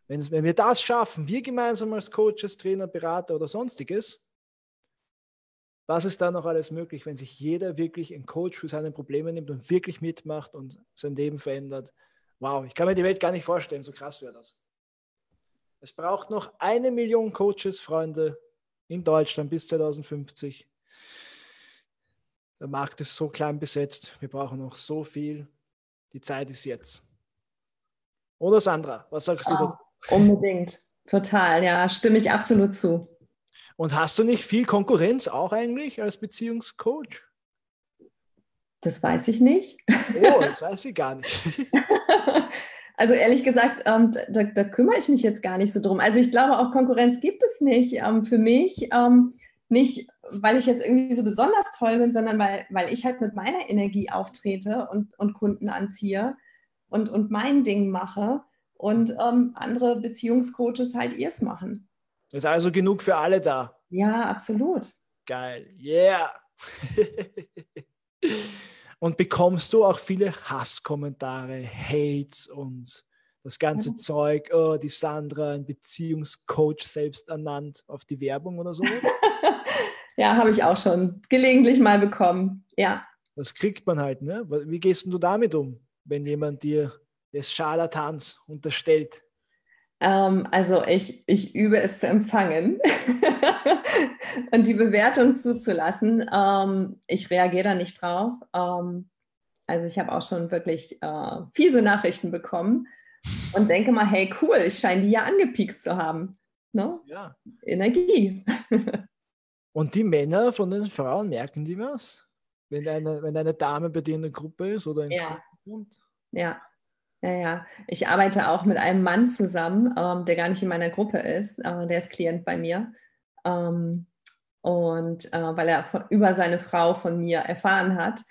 Wenn, wenn wir das schaffen, wir gemeinsam als Coaches, Trainer, Berater oder sonstiges, was ist da noch alles möglich, wenn sich jeder wirklich einen Coach für seine Probleme nimmt und wirklich mitmacht und sein Leben verändert? Wow, ich kann mir die Welt gar nicht vorstellen, so krass wäre das. Es braucht noch eine Million Coaches, Freunde, in Deutschland bis 2050. Der Markt ist so klein besetzt. Wir brauchen noch so viel. Die Zeit ist jetzt. Oder Sandra, was sagst du dazu? Unbedingt, total, ja, stimme ich absolut zu. Und hast du nicht viel Konkurrenz auch eigentlich als Beziehungscoach? Das weiß ich nicht. Oh, das weiß ich gar nicht. Also ehrlich gesagt, ähm, da, da, kümmere ich mich jetzt gar nicht so drum. Also ich glaube, auch Konkurrenz gibt es nicht ähm, für mich. Ähm, nicht, weil ich jetzt irgendwie so besonders toll bin, sondern weil, weil ich halt mit meiner Energie auftrete und, und Kunden anziehe und, und mein Ding mache und ähm, andere Beziehungscoaches halt ihrs machen. Ist also genug für alle da. Ja, absolut. Geil. Yeah. und bekommst du auch viele Hasskommentare, Hates und das ganze ja. Zeug, oh, die Sandra, ein Beziehungscoach selbst ernannt auf die Werbung oder so? ja, habe ich auch schon gelegentlich mal bekommen. Ja. Das kriegt man halt, ne? Wie gehst du damit um? wenn jemand dir des Scharlatans unterstellt? Ähm, also ich, ich übe es zu empfangen und die Bewertung zuzulassen. Ähm, ich reagiere da nicht drauf. Ähm, also ich habe auch schon wirklich äh, fiese Nachrichten bekommen und denke mal, hey cool, ich scheine die ja angepiekst zu haben. Ne? Ja. Energie. und die Männer von den Frauen merken die was? Wenn eine, wenn eine Dame bei dir in der Gruppe ist oder ins ja. Mund. Ja. Ja, ja. Ich arbeite auch mit einem Mann zusammen, ähm, der gar nicht in meiner Gruppe ist. Äh, der ist Klient bei mir. Ähm, und äh, weil er von, über seine Frau von mir erfahren hat.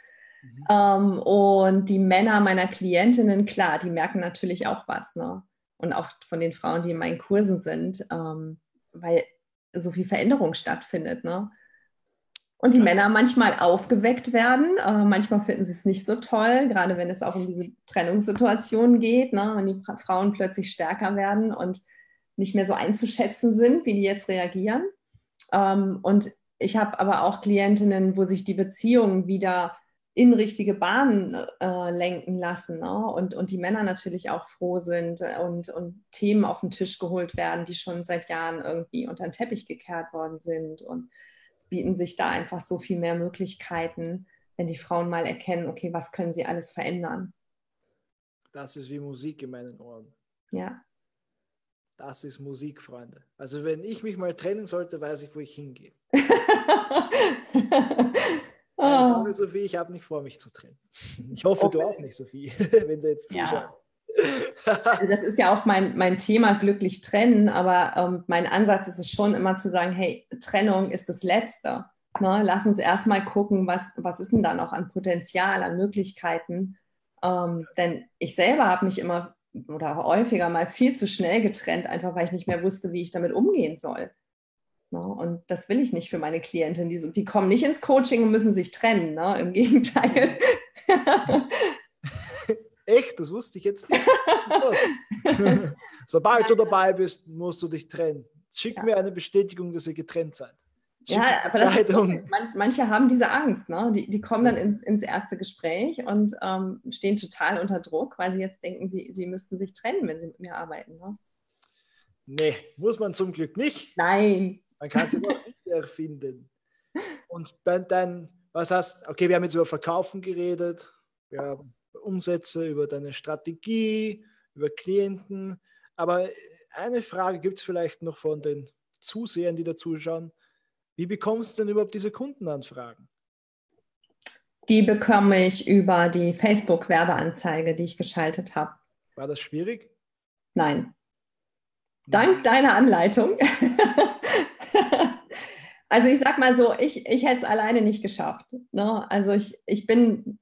Mhm. Ähm, und die Männer meiner Klientinnen, klar, die merken natürlich auch was. Ne? Und auch von den Frauen, die in meinen Kursen sind, ähm, weil so viel Veränderung stattfindet. Ne? und die Männer manchmal aufgeweckt werden. Äh, manchmal finden sie es nicht so toll, gerade wenn es auch um diese Trennungssituation geht, ne? wenn die Frauen plötzlich stärker werden und nicht mehr so einzuschätzen sind, wie die jetzt reagieren. Ähm, und ich habe aber auch Klientinnen, wo sich die Beziehungen wieder in richtige Bahnen äh, lenken lassen ne? und, und die Männer natürlich auch froh sind und, und Themen auf den Tisch geholt werden, die schon seit Jahren irgendwie unter den Teppich gekehrt worden sind und bieten sich da einfach so viel mehr Möglichkeiten, wenn die Frauen mal erkennen, okay, was können sie alles verändern. Das ist wie Musik in meinen Ohren. Ja. Das ist Musik, Freunde. Also wenn ich mich mal trennen sollte, weiß ich, wo ich hingehe. oh. Ich Sophie, ich habe nicht vor, mich zu trennen. Ich hoffe, okay. du auch nicht, Sophie, wenn du jetzt zuschaust. Ja. Also das ist ja auch mein, mein Thema, glücklich trennen, aber ähm, mein Ansatz ist es schon immer zu sagen, hey, Trennung ist das Letzte. Ne? Lass uns erstmal gucken, was, was ist denn da noch an Potenzial, an Möglichkeiten. Ähm, denn ich selber habe mich immer oder häufiger mal viel zu schnell getrennt, einfach weil ich nicht mehr wusste, wie ich damit umgehen soll. Ne? Und das will ich nicht für meine Klientin. Die, die kommen nicht ins Coaching und müssen sich trennen. Ne? Im Gegenteil. Echt? Das wusste ich jetzt nicht. Sobald du dabei bist, musst du dich trennen. Schick ja. mir eine Bestätigung, dass ihr getrennt seid. Ja, aber das ist, man, manche haben diese Angst, ne? die, die kommen dann ins, ins erste Gespräch und ähm, stehen total unter Druck, weil sie jetzt denken, sie, sie müssten sich trennen, wenn sie mit mir arbeiten. Ne? Nee, muss man zum Glück nicht. Nein. Man kann sie nicht erfinden. Und dann, dann, was hast okay, wir haben jetzt über Verkaufen geredet, ja, Umsätze, über deine Strategie, über Klienten. Aber eine Frage gibt es vielleicht noch von den Zusehern, die da zuschauen. Wie bekommst du denn überhaupt diese Kundenanfragen? Die bekomme ich über die Facebook-Werbeanzeige, die ich geschaltet habe. War das schwierig? Nein. Dank deiner Anleitung. Also ich sag mal so, ich, ich hätte es alleine nicht geschafft. Ne? Also ich, ich bin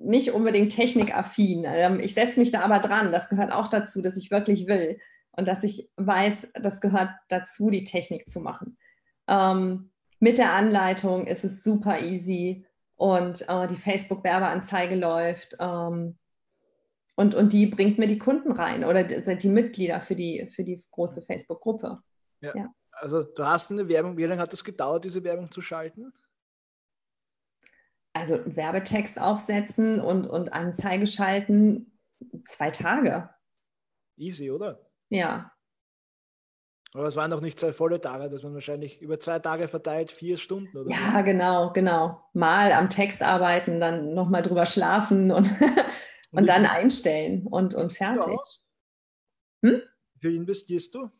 nicht unbedingt technikaffin. Ähm, ich setze mich da aber dran. Das gehört auch dazu, dass ich wirklich will und dass ich weiß, das gehört dazu, die Technik zu machen. Ähm, mit der Anleitung ist es super easy und äh, die Facebook-Werbeanzeige läuft ähm, und, und die bringt mir die Kunden rein oder die, die Mitglieder für die, für die große Facebook-Gruppe. Ja. ja. Also du hast eine Werbung, wie lange hat es gedauert, diese Werbung zu schalten? Also Werbetext aufsetzen und, und Anzeige schalten, zwei Tage. Easy, oder? Ja. Aber es waren noch nicht zwei volle Tage, dass man wahrscheinlich über zwei Tage verteilt, vier Stunden oder Ja, so. genau, genau. Mal am Text arbeiten, dann nochmal drüber schlafen und, und, und dann einstellen und, und fertig. Hm? Wie viel investierst du?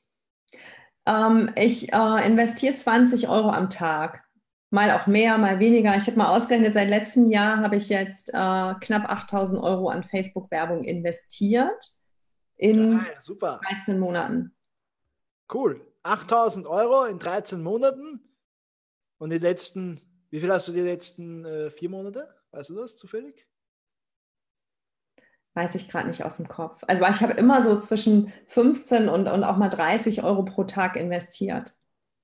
Ähm, ich äh, investiere 20 Euro am Tag. Mal auch mehr, mal weniger. Ich habe mal ausgerechnet, seit letztem Jahr habe ich jetzt äh, knapp 8000 Euro an Facebook-Werbung investiert in ja, ja, 13 Monaten. Cool. 8000 Euro in 13 Monaten. Und die letzten, wie viel hast du die letzten äh, vier Monate? Weißt du das zufällig? Weiß ich gerade nicht aus dem Kopf. Also ich habe immer so zwischen 15 und, und auch mal 30 Euro pro Tag investiert.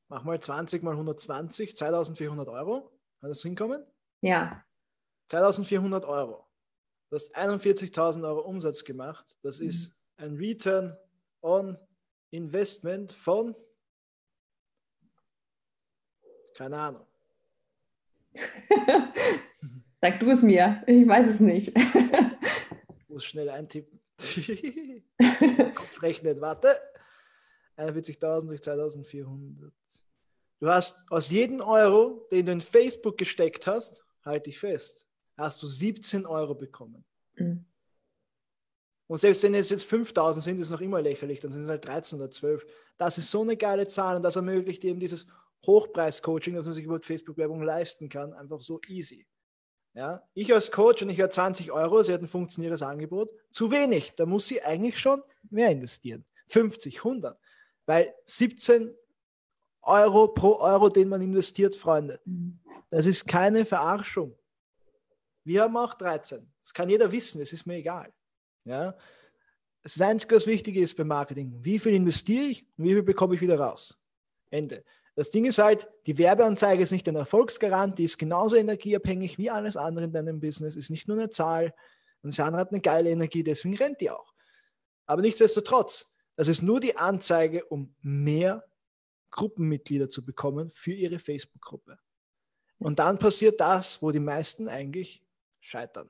Mach mal 20 mal 120, 2400 Euro. Kann das hinkommen? Ja. 2400 Euro. Du hast 41.000 Euro Umsatz gemacht. Das mhm. ist ein Return on Investment von, keine Ahnung. Sag du es mir, ich weiß es nicht. muss schnell eintippen. Kopf rechnet, warte. 41.000 durch 2.400. Du hast aus jedem Euro, den du in Facebook gesteckt hast, halte ich fest, hast du 17 Euro bekommen. Mhm. Und selbst wenn es jetzt 5000 sind, ist es noch immer lächerlich, dann sind es halt 13 oder 12. Das ist so eine geile Zahl und das ermöglicht eben dieses Hochpreis-Coaching, das man sich über Facebook-Werbung leisten kann, einfach so easy. Ja, ich als Coach und ich habe 20 Euro, sie hat ein funktionierendes Angebot, zu wenig. Da muss sie eigentlich schon mehr investieren. 50, 100. Weil 17 Euro pro Euro, den man investiert, Freunde, das ist keine Verarschung. Wir haben auch 13. Das kann jeder wissen, es ist mir egal. Ja? Das Einzige, was wichtig ist beim Marketing, wie viel investiere ich und wie viel bekomme ich wieder raus. Ende. Das Ding ist halt, die Werbeanzeige ist nicht ein Erfolgsgarant, die ist genauso energieabhängig wie alles andere in deinem Business, ist nicht nur eine Zahl. Und das andere hat eine geile Energie, deswegen rennt die auch. Aber nichtsdestotrotz, das ist nur die Anzeige, um mehr Gruppenmitglieder zu bekommen für ihre Facebook-Gruppe. Und dann passiert das, wo die meisten eigentlich scheitern.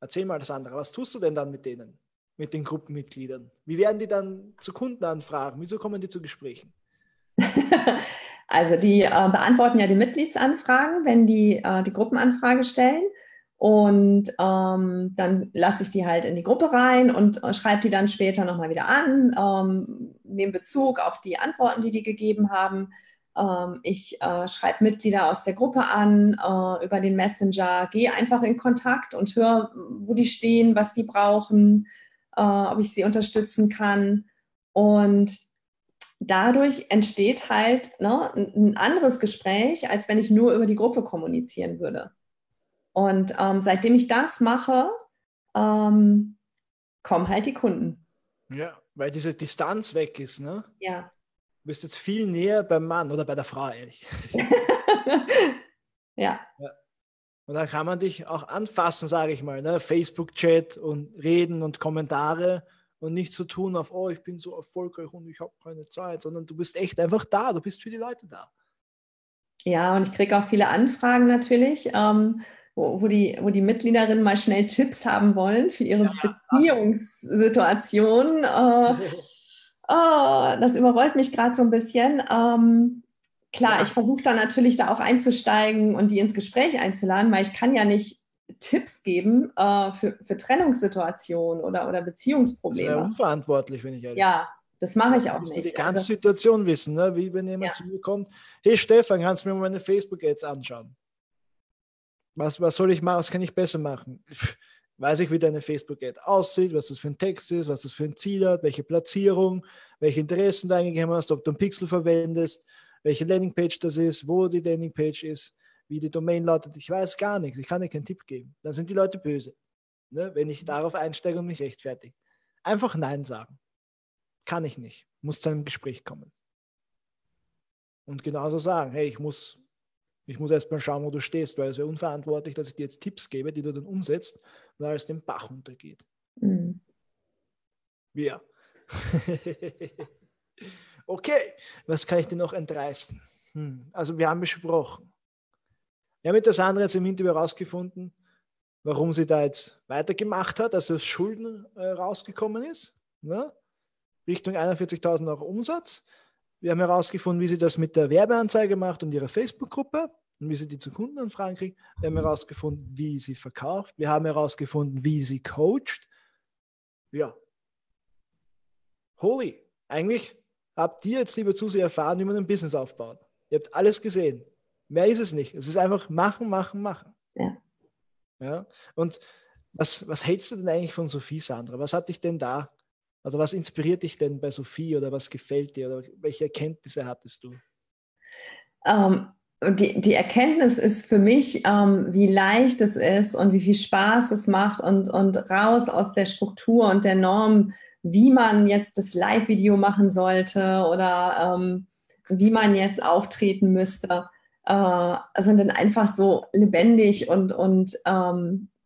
Erzähl mal das andere. Was tust du denn dann mit denen, mit den Gruppenmitgliedern? Wie werden die dann zu Kundenanfragen? Wieso kommen die zu Gesprächen? also die äh, beantworten ja die Mitgliedsanfragen, wenn die äh, die Gruppenanfrage stellen. Und ähm, dann lasse ich die halt in die Gruppe rein und äh, schreibe die dann später nochmal wieder an, ähm, nehme Bezug auf die Antworten, die die gegeben haben. Ähm, ich äh, schreibe Mitglieder aus der Gruppe an äh, über den Messenger, gehe einfach in Kontakt und höre, wo die stehen, was die brauchen, äh, ob ich sie unterstützen kann. Und dadurch entsteht halt ne, ein anderes Gespräch, als wenn ich nur über die Gruppe kommunizieren würde. Und ähm, seitdem ich das mache, ähm, kommen halt die Kunden. Ja, weil diese Distanz weg ist, ne? Ja. Du bist jetzt viel näher beim Mann oder bei der Frau, ehrlich. ja. ja. Und dann kann man dich auch anfassen, sage ich mal, ne? Facebook-Chat und reden und Kommentare und nicht so tun auf, oh, ich bin so erfolgreich und ich habe keine Zeit, sondern du bist echt einfach da, du bist für die Leute da. Ja, und ich kriege auch viele Anfragen natürlich. Ähm, wo, wo, die, wo die Mitgliederinnen mal schnell Tipps haben wollen für ihre ja, Beziehungssituation. Äh, oh, das überrollt mich gerade so ein bisschen. Ähm, klar, ja. ich versuche da natürlich da auch einzusteigen und die ins Gespräch einzuladen, weil ich kann ja nicht Tipps geben äh, für, für Trennungssituationen oder, oder Beziehungsprobleme. Das wäre unverantwortlich, wenn ich ehrlich Ja, das mache ich auch nicht. Du die ganze also, Situation wissen, ne? wie wenn jemand ja. zu mir kommt, hey Stefan, kannst du mir mal meine Facebook-Ads anschauen? Was, was soll ich machen? Was kann ich besser machen? Weiß ich, wie deine Facebook-Ad aussieht, was das für ein Text ist, was das für ein Ziel hat, welche Platzierung, welche Interessen du eingegeben hast, ob du einen Pixel verwendest, welche Landingpage das ist, wo die Landingpage ist, wie die Domain lautet. Ich weiß gar nichts. Ich kann dir keinen Tipp geben. Dann sind die Leute böse, ne? wenn ich darauf einsteige und mich rechtfertige. Einfach Nein sagen. Kann ich nicht. Muss zu einem Gespräch kommen. Und genauso sagen, hey, ich muss ich muss erst mal schauen, wo du stehst, weil es wäre unverantwortlich, dass ich dir jetzt Tipps gebe, die du dann umsetzt und alles den Bach untergeht. Mhm. Ja. okay, was kann ich dir noch entreißen? Hm. Also wir haben besprochen. Wir haben mit der Sandra jetzt im Interview herausgefunden, warum sie da jetzt weitergemacht hat, also das Schulden äh, rausgekommen ist. Ne? Richtung 41.000 Euro Umsatz. Wir haben herausgefunden, wie sie das mit der Werbeanzeige macht und ihrer Facebook-Gruppe und wie sie die zu Kundenanfragen kriegt. Wir haben herausgefunden, wie sie verkauft. Wir haben herausgefunden, wie sie coacht. Ja. Holy, eigentlich habt ihr jetzt, liebe Zuseher, erfahren, wie man ein Business aufbaut. Ihr habt alles gesehen. Mehr ist es nicht. Es ist einfach machen, machen, machen. Ja. ja? Und was, was hältst du denn eigentlich von Sophie, Sandra? Was hat dich denn da also was inspiriert dich denn bei Sophie oder was gefällt dir oder welche Erkenntnisse hattest du? Um, ähm, die, die Erkenntnis ist für mich, ähm, wie leicht es ist und wie viel Spaß es macht und, und raus aus der Struktur und der Norm, wie man jetzt das Live-Video machen sollte oder ähm, wie man jetzt auftreten müsste, uh, sondern einfach so lebendig und, und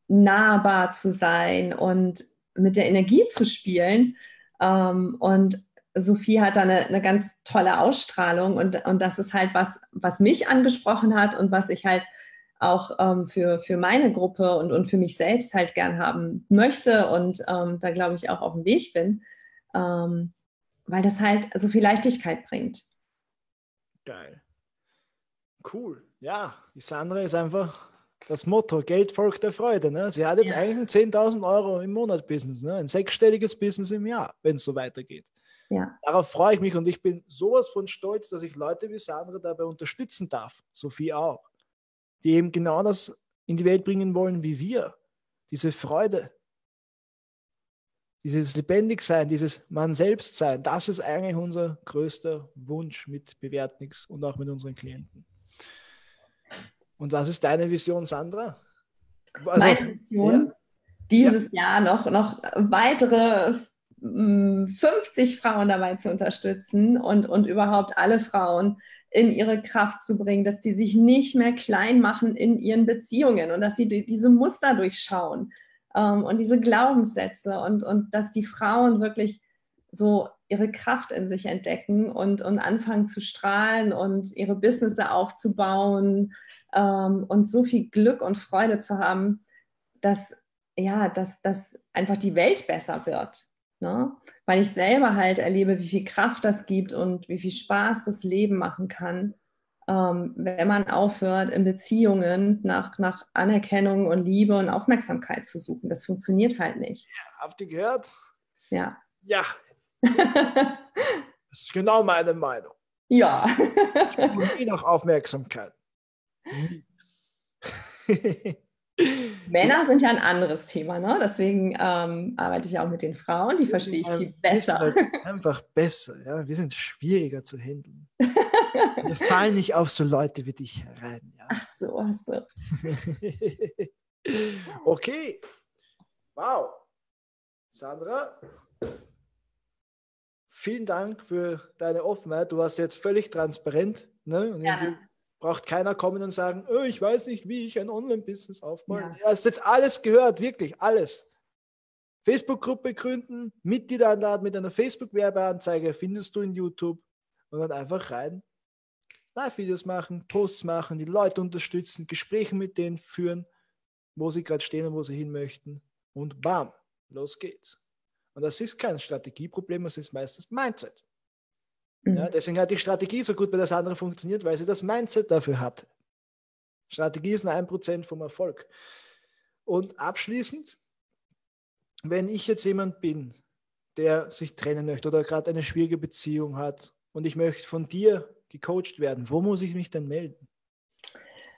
nahbar zu sein und mit der Energie zu spielen. Ähm, und Sophie hat da eine, eine, ganz tolle Ausstrahlung und, und das ist halt was, was mich angesprochen hat und was ich halt auch ähm, für, für meine Gruppe und, und für mich selbst halt gern haben möchte und ähm, da glaube ich auch auf dem Weg bin, ähm, weil das halt so viel Leichtigkeit bringt. Geil. Cool. Ja, die Sandra ist einfach das Motto, Geld folgt der Freude. Ne? Sie hat jetzt ja. eigentlich ein 10.000 Euro im Monat Business, ne? ein sechsstelliges Business im Jahr, wenn es so weitergeht. Ja. Darauf freue ich mich und ich bin sowas von stolz, dass ich Leute wie Sandra dabei unterstützen darf, Sophie auch, die eben genau das in die Welt bringen wollen wie wir. Diese Freude, dieses Lebendigsein, dieses Mann selbst sein, das ist eigentlich unser größter Wunsch mit Bewertnix und auch mit unseren Klienten. Und was ist deine Vision, Sandra? Also, Meine Vision, ja. dieses ja. Jahr noch, noch weitere 50 mm, Frauen dabei zu unterstützen und, und überhaupt alle Frauen in ihre Kraft zu bringen, dass die sich nicht mehr klein machen in ihren Beziehungen und dass sie die, diese Muster durchschauen ähm, und diese Glaubenssätze und, und dass die Frauen wirklich so ihre Kraft in sich entdecken und, und anfangen zu strahlen und ihre Businesses aufzubauen ähm, und so viel Glück und Freude zu haben, dass ja, dass, dass einfach die Welt besser wird. Ne? Weil ich selber halt erlebe, wie viel Kraft das gibt und wie viel Spaß das Leben machen kann. ähm, wenn man aufhört, in Beziehungen nach, nach Anerkennung und Liebe und Aufmerksamkeit zu suchen. Das funktioniert halt nicht. Ja, habt ihr gehört? Ja. Ja. das ist genau meine Meinung. Ja. ich brauche nie nach Aufmerksamkeit. Männer sind ja ein anderes Thema, ne? deswegen ähm, arbeite ich auch mit den Frauen, die wir verstehe ich viel besser. Halt einfach besser, ja? wir sind schwieriger zu handeln. wir fallen nicht auf so Leute wie dich herein. Ja? Ach so, ach so. okay, wow. Sandra, vielen Dank für deine Offenheit. Du warst jetzt völlig transparent. Ne? Und ja braucht keiner kommen und sagen, oh, ich weiß nicht, wie ich ein Online-Business aufbaue. Ja. Du hast jetzt alles gehört, wirklich alles. Facebook-Gruppe gründen, Mitglieder einladen mit einer Facebook-Werbeanzeige, findest du in YouTube und dann einfach rein. Live-Videos machen, Posts machen, die Leute unterstützen, Gespräche mit denen führen, wo sie gerade stehen und wo sie hin möchten. Und bam, los geht's. Und das ist kein Strategieproblem, das ist meistens Mindset. Ja, mhm. deswegen hat die Strategie so gut bei das andere funktioniert, weil sie das Mindset dafür hatte. Strategie ist nur ein Prozent vom Erfolg. Und abschließend, wenn ich jetzt jemand bin, der sich trennen möchte oder gerade eine schwierige Beziehung hat und ich möchte von dir gecoacht werden, wo muss ich mich denn melden?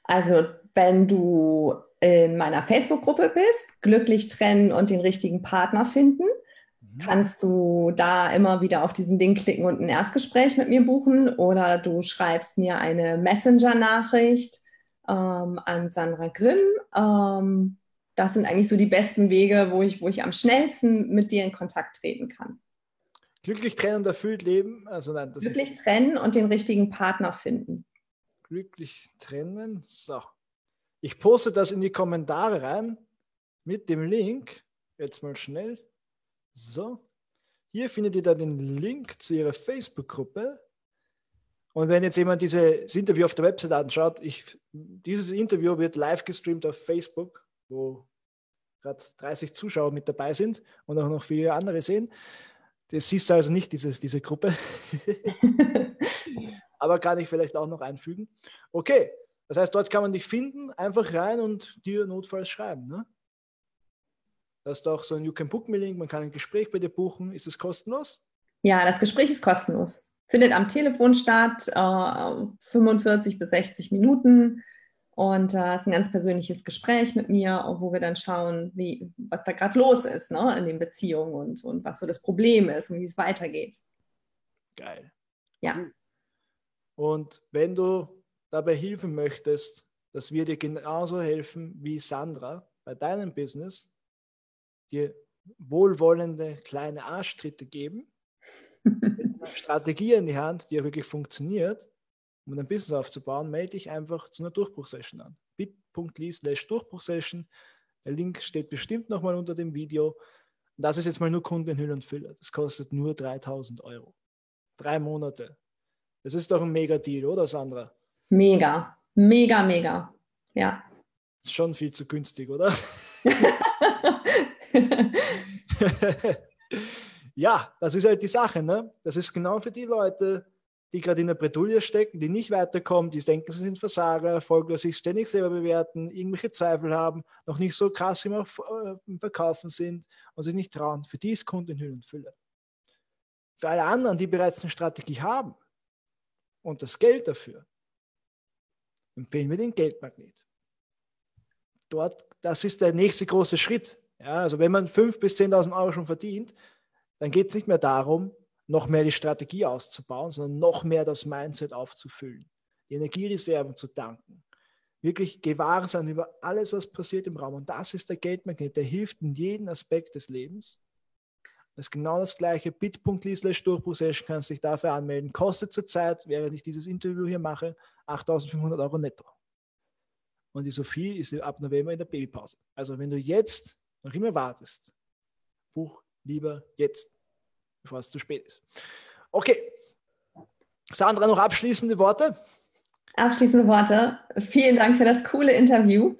Also, wenn du in meiner Facebook-Gruppe bist, glücklich trennen und den richtigen Partner finden. Kannst du da immer wieder auf diesen Link klicken und ein Erstgespräch mit mir buchen oder du schreibst mir eine Messenger-Nachricht ähm, an Sandra Grimm. Ähm, das sind eigentlich so die besten Wege, wo ich, wo ich am schnellsten mit dir in Kontakt treten kann. Glücklich trennen und erfüllt leben. Also nein, Glücklich trennen und den richtigen Partner finden. Glücklich trennen. So. Ich poste das in die Kommentare rein mit dem Link. Jetzt mal schnell. So, hier findet ihr dann den Link zu ihrer Facebook-Gruppe. Und wenn jetzt jemand dieses Interview auf der Website anschaut, ich, dieses Interview wird live gestreamt auf Facebook, wo gerade 30 Zuschauer mit dabei sind und auch noch viele andere sehen. Das siehst du also nicht, dieses, diese Gruppe. Aber kann ich vielleicht auch noch einfügen. Okay, das heißt, dort kann man dich finden, einfach rein und dir notfalls schreiben. Ne? Da ist auch so ein You Can Book Me Link, man kann ein Gespräch bei dir buchen. Ist es kostenlos? Ja, das Gespräch ist kostenlos. Findet am Telefon statt, äh, 45 bis 60 Minuten. Und äh, ist ein ganz persönliches Gespräch mit mir, wo wir dann schauen, wie, was da gerade los ist ne, in den Beziehungen und, und was so das Problem ist und wie es weitergeht. Geil. Ja. Und wenn du dabei helfen möchtest, dass wir dir genauso helfen wie Sandra bei deinem Business, dir wohlwollende kleine Arschtritte geben, eine Strategie in die Hand, die ja wirklich funktioniert, um ein Business aufzubauen, melde dich einfach zu einer Durchbruchsession an. bit.ly slash Durchbruchsession. Der Link steht bestimmt nochmal unter dem Video. Und das ist jetzt mal nur Kunde Hülle und Fülle. Das kostet nur 3000 Euro. Drei Monate. Das ist doch ein Mega-Deal, oder Sandra? Mega, mega, mega. Ja. Ist schon viel zu günstig, oder? ja, das ist halt die Sache. Ne? Das ist genau für die Leute, die gerade in der Bredouille stecken, die nicht weiterkommen, die denken, sie sind Versager, erfolglos sich ständig selber bewerten, irgendwelche Zweifel haben, noch nicht so krass äh, im Verkaufen sind und sich nicht trauen. Für die ist Kunden Hülle und Fülle. Für alle anderen, die bereits eine Strategie haben und das Geld dafür, empfehlen wir den Geldmagnet. Dort, das ist der nächste große Schritt. Ja, also wenn man 5.000 bis 10.000 Euro schon verdient, dann geht es nicht mehr darum, noch mehr die Strategie auszubauen, sondern noch mehr das Mindset aufzufüllen, die Energiereserven zu tanken, wirklich gewahr sein über alles, was passiert im Raum. Und das ist der Geldmagnet, der hilft in jedem Aspekt des Lebens. Das ist genau das gleiche. bit.ly slash Durchbruchsession kannst dich dafür anmelden. Kostet zurzeit, während ich dieses Interview hier mache, 8.500 Euro netto. Und die Sophie ist ab November in der Babypause. Also wenn du jetzt noch immer wartest, buch lieber jetzt, bevor es zu spät ist. Okay. Sandra, noch abschließende Worte? Abschließende Worte. Vielen Dank für das coole Interview.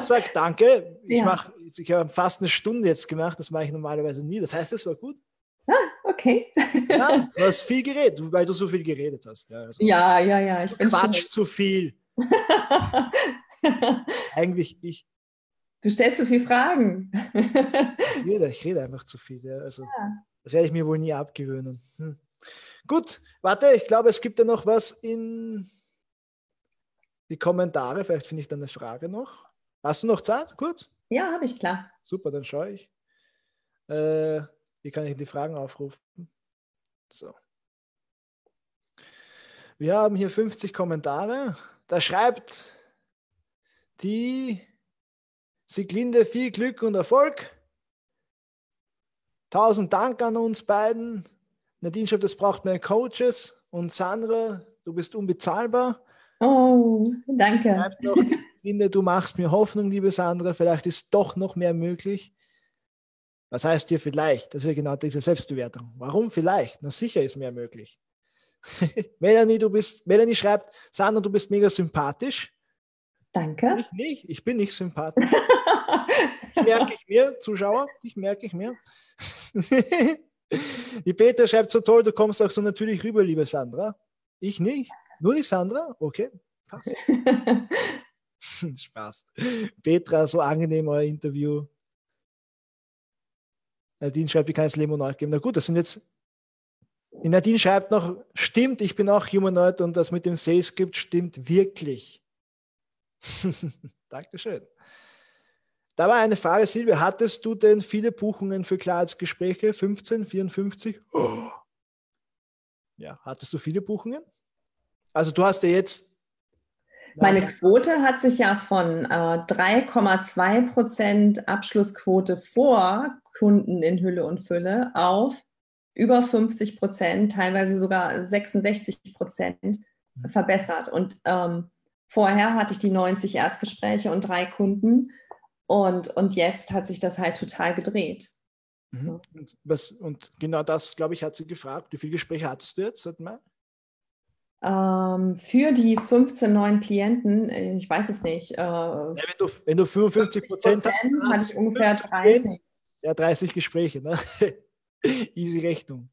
Ich sage danke. Ich, ja. ich habe fast eine Stunde jetzt gemacht. Das mache ich normalerweise nie. Das heißt, es war gut. Ah, Okay. Ja, du hast viel geredet, weil du so viel geredet hast. Ja, also ja, ja, ja. Ich bin Quatsch zu viel. Eigentlich ich. Du stellst zu viele Fragen. ich, rede, ich rede einfach zu viel. Ja. Also, ja. Das werde ich mir wohl nie abgewöhnen. Hm. Gut, warte, ich glaube, es gibt ja noch was in die Kommentare. Vielleicht finde ich dann eine Frage noch. Hast du noch Zeit? Kurz? Ja, habe ich, klar. Super, dann schaue ich. Äh, wie kann ich die Fragen aufrufen? So. Wir haben hier 50 Kommentare. Da schreibt die Siglinde viel Glück und Erfolg. Tausend Dank an uns beiden. Nadine schreibt, das braucht mehr Coaches. Und Sandra, du bist unbezahlbar. Oh, danke. Noch, die Siglinde, du machst mir Hoffnung, liebe Sandra. Vielleicht ist doch noch mehr möglich. Was heißt hier vielleicht? Das ist ja genau diese Selbstbewertung. Warum vielleicht? Na sicher ist mehr möglich. Melanie, du bist, Melanie schreibt, Sandra, du bist mega sympathisch. Danke. Ich nicht, ich bin nicht sympathisch. merke ich mir, Zuschauer, dich merke ich mir. die Peter schreibt so toll, du kommst auch so natürlich rüber, liebe Sandra. Ich nicht. Nur die Sandra? Okay, passt. Spaß. Petra, so angenehm euer Interview. Nadine schreibt, wie kann es neu geben? Na gut, das sind jetzt. Nadine schreibt noch, stimmt, ich bin auch Humanoid und das mit dem Sales Script stimmt wirklich. Dankeschön. Da war eine Frage, Silvia, hattest du denn viele Buchungen für Klarheitsgespräche? 15, 54? Oh. Ja, hattest du viele Buchungen? Also du hast ja jetzt. Meine Quote hat sich ja von äh, 3,2 Prozent Abschlussquote vor Kunden in Hülle und Fülle auf über 50 Prozent, teilweise sogar 66 Prozent mhm. verbessert. Und ähm, Vorher hatte ich die 90 Erstgespräche und drei Kunden und, und jetzt hat sich das halt total gedreht. Mhm. Und, was, und genau das, glaube ich, hat sie gefragt. Wie viele Gespräche hattest du jetzt seit Mai? Ähm, für die 15 neuen Klienten, äh, ich weiß es nicht. Äh, ja, wenn, du, wenn du 55 Prozent hast, hatte ich ungefähr 30. Ja, 30 Gespräche, ne? Easy Rechnung.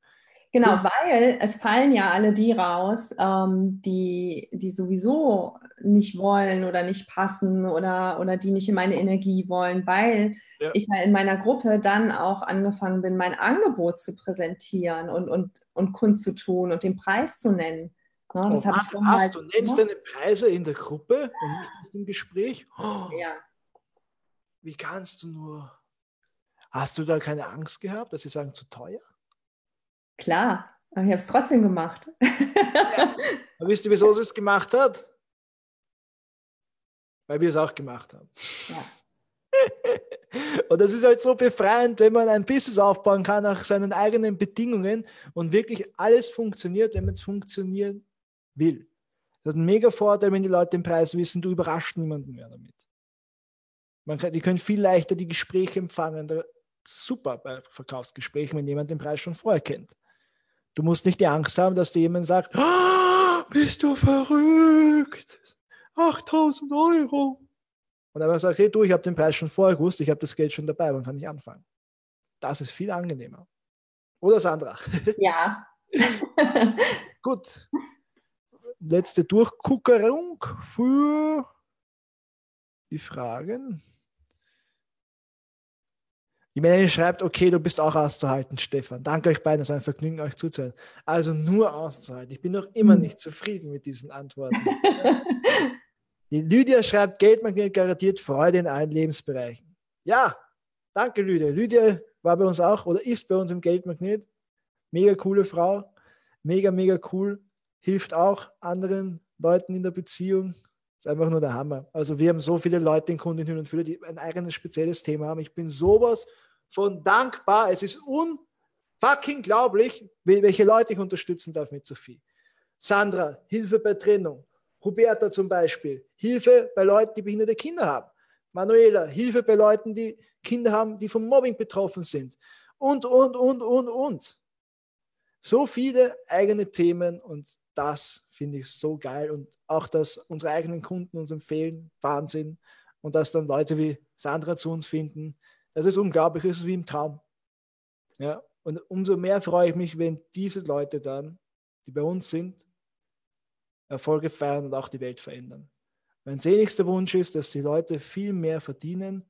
Genau, weil es fallen ja alle die raus, ähm, die, die sowieso nicht wollen oder nicht passen oder, oder die nicht in meine Energie wollen, weil ja. ich ja in meiner Gruppe dann auch angefangen bin, mein Angebot zu präsentieren und, und, und kundzutun und den Preis zu nennen. Ja, das oh, ach, hast halt du nennst deine Preise in der Gruppe und nicht im Gespräch? Oh, ja. Wie kannst du nur? Hast du da keine Angst gehabt, dass sie sagen, zu teuer? Klar, aber ich habe es trotzdem gemacht. Ja. Wisst ihr, wieso sie es gemacht hat? Weil wir es auch gemacht haben. Ja. Und das ist halt so befreiend, wenn man ein Business aufbauen kann nach seinen eigenen Bedingungen und wirklich alles funktioniert, wenn man es funktionieren will. Das ist ein mega Vorteil, wenn die Leute den Preis wissen, du überraschst niemanden mehr damit. Man kann, die können viel leichter die Gespräche empfangen. Super bei Verkaufsgesprächen, wenn jemand den Preis schon vorher kennt. Du musst nicht die Angst haben, dass dir jemand sagt, oh, bist du verrückt? 8000 Euro. Und dann sagt, hey du, ich habe den Preis schon vorher gewusst, ich habe das Geld schon dabei, wann kann ich anfangen? Das ist viel angenehmer. Oder Sandra? Ja. Gut. Letzte Durchguckerung für die Fragen. Die Melanie schreibt, okay, du bist auch auszuhalten, Stefan. Danke euch beiden, es war ein Vergnügen, euch zuzuhören. Also nur auszuhalten. Ich bin noch immer hm. nicht zufrieden mit diesen Antworten. Die Lydia schreibt, Geldmagnet garantiert Freude in allen Lebensbereichen. Ja, danke Lydia. Lydia war bei uns auch oder ist bei uns im Geldmagnet. Mega coole Frau. Mega, mega cool. Hilft auch anderen Leuten in der Beziehung. Ist einfach nur der Hammer. Also wir haben so viele Leute in Kundinnen und Führer, die ein eigenes spezielles Thema haben. Ich bin sowas von dankbar. Es ist unfucking glaublich, welche Leute ich unterstützen darf mit Sophie. Sandra, Hilfe bei Trennung. Huberta zum Beispiel, Hilfe bei Leuten, die behinderte Kinder haben. Manuela, Hilfe bei Leuten, die Kinder haben, die vom Mobbing betroffen sind. Und, und, und, und, und. So viele eigene Themen und das finde ich so geil. Und auch, dass unsere eigenen Kunden uns empfehlen, Wahnsinn. Und dass dann Leute wie Sandra zu uns finden, das ist unglaublich, das ist wie im Traum. Ja, Und umso mehr freue ich mich, wenn diese Leute dann, die bei uns sind, Erfolge feiern und auch die Welt verändern. Mein sehnlichster Wunsch ist, dass die Leute viel mehr verdienen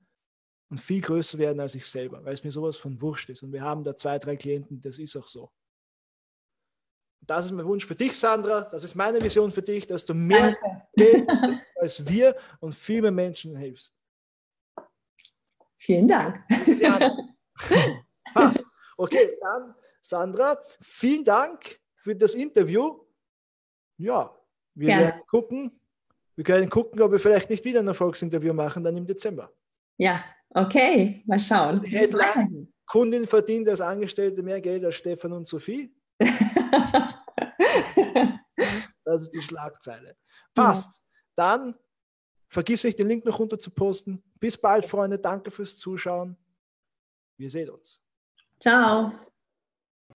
und viel größer werden als ich selber, weil es mir sowas von wurscht ist. Und wir haben da zwei, drei Klienten, das ist auch so. Das ist mein Wunsch für dich, Sandra. Das ist meine Vision für dich, dass du mehr Geld als wir und viel mehr Menschen hilfst. Vielen Dank. Passt. Okay, dann Sandra, vielen Dank für das Interview. Ja, wir Gerne. werden gucken. Wir können gucken, ob wir vielleicht nicht wieder ein Erfolgsinterview machen, dann im Dezember. Ja, okay, mal schauen. Also Kundin verdient als Angestellte mehr Geld als Stefan und Sophie. das ist die Schlagzeile. Passt. Dann vergiss nicht, den Link noch runter zu posten. Bis bald, Freunde. Danke fürs Zuschauen. Wir sehen uns. Ciao.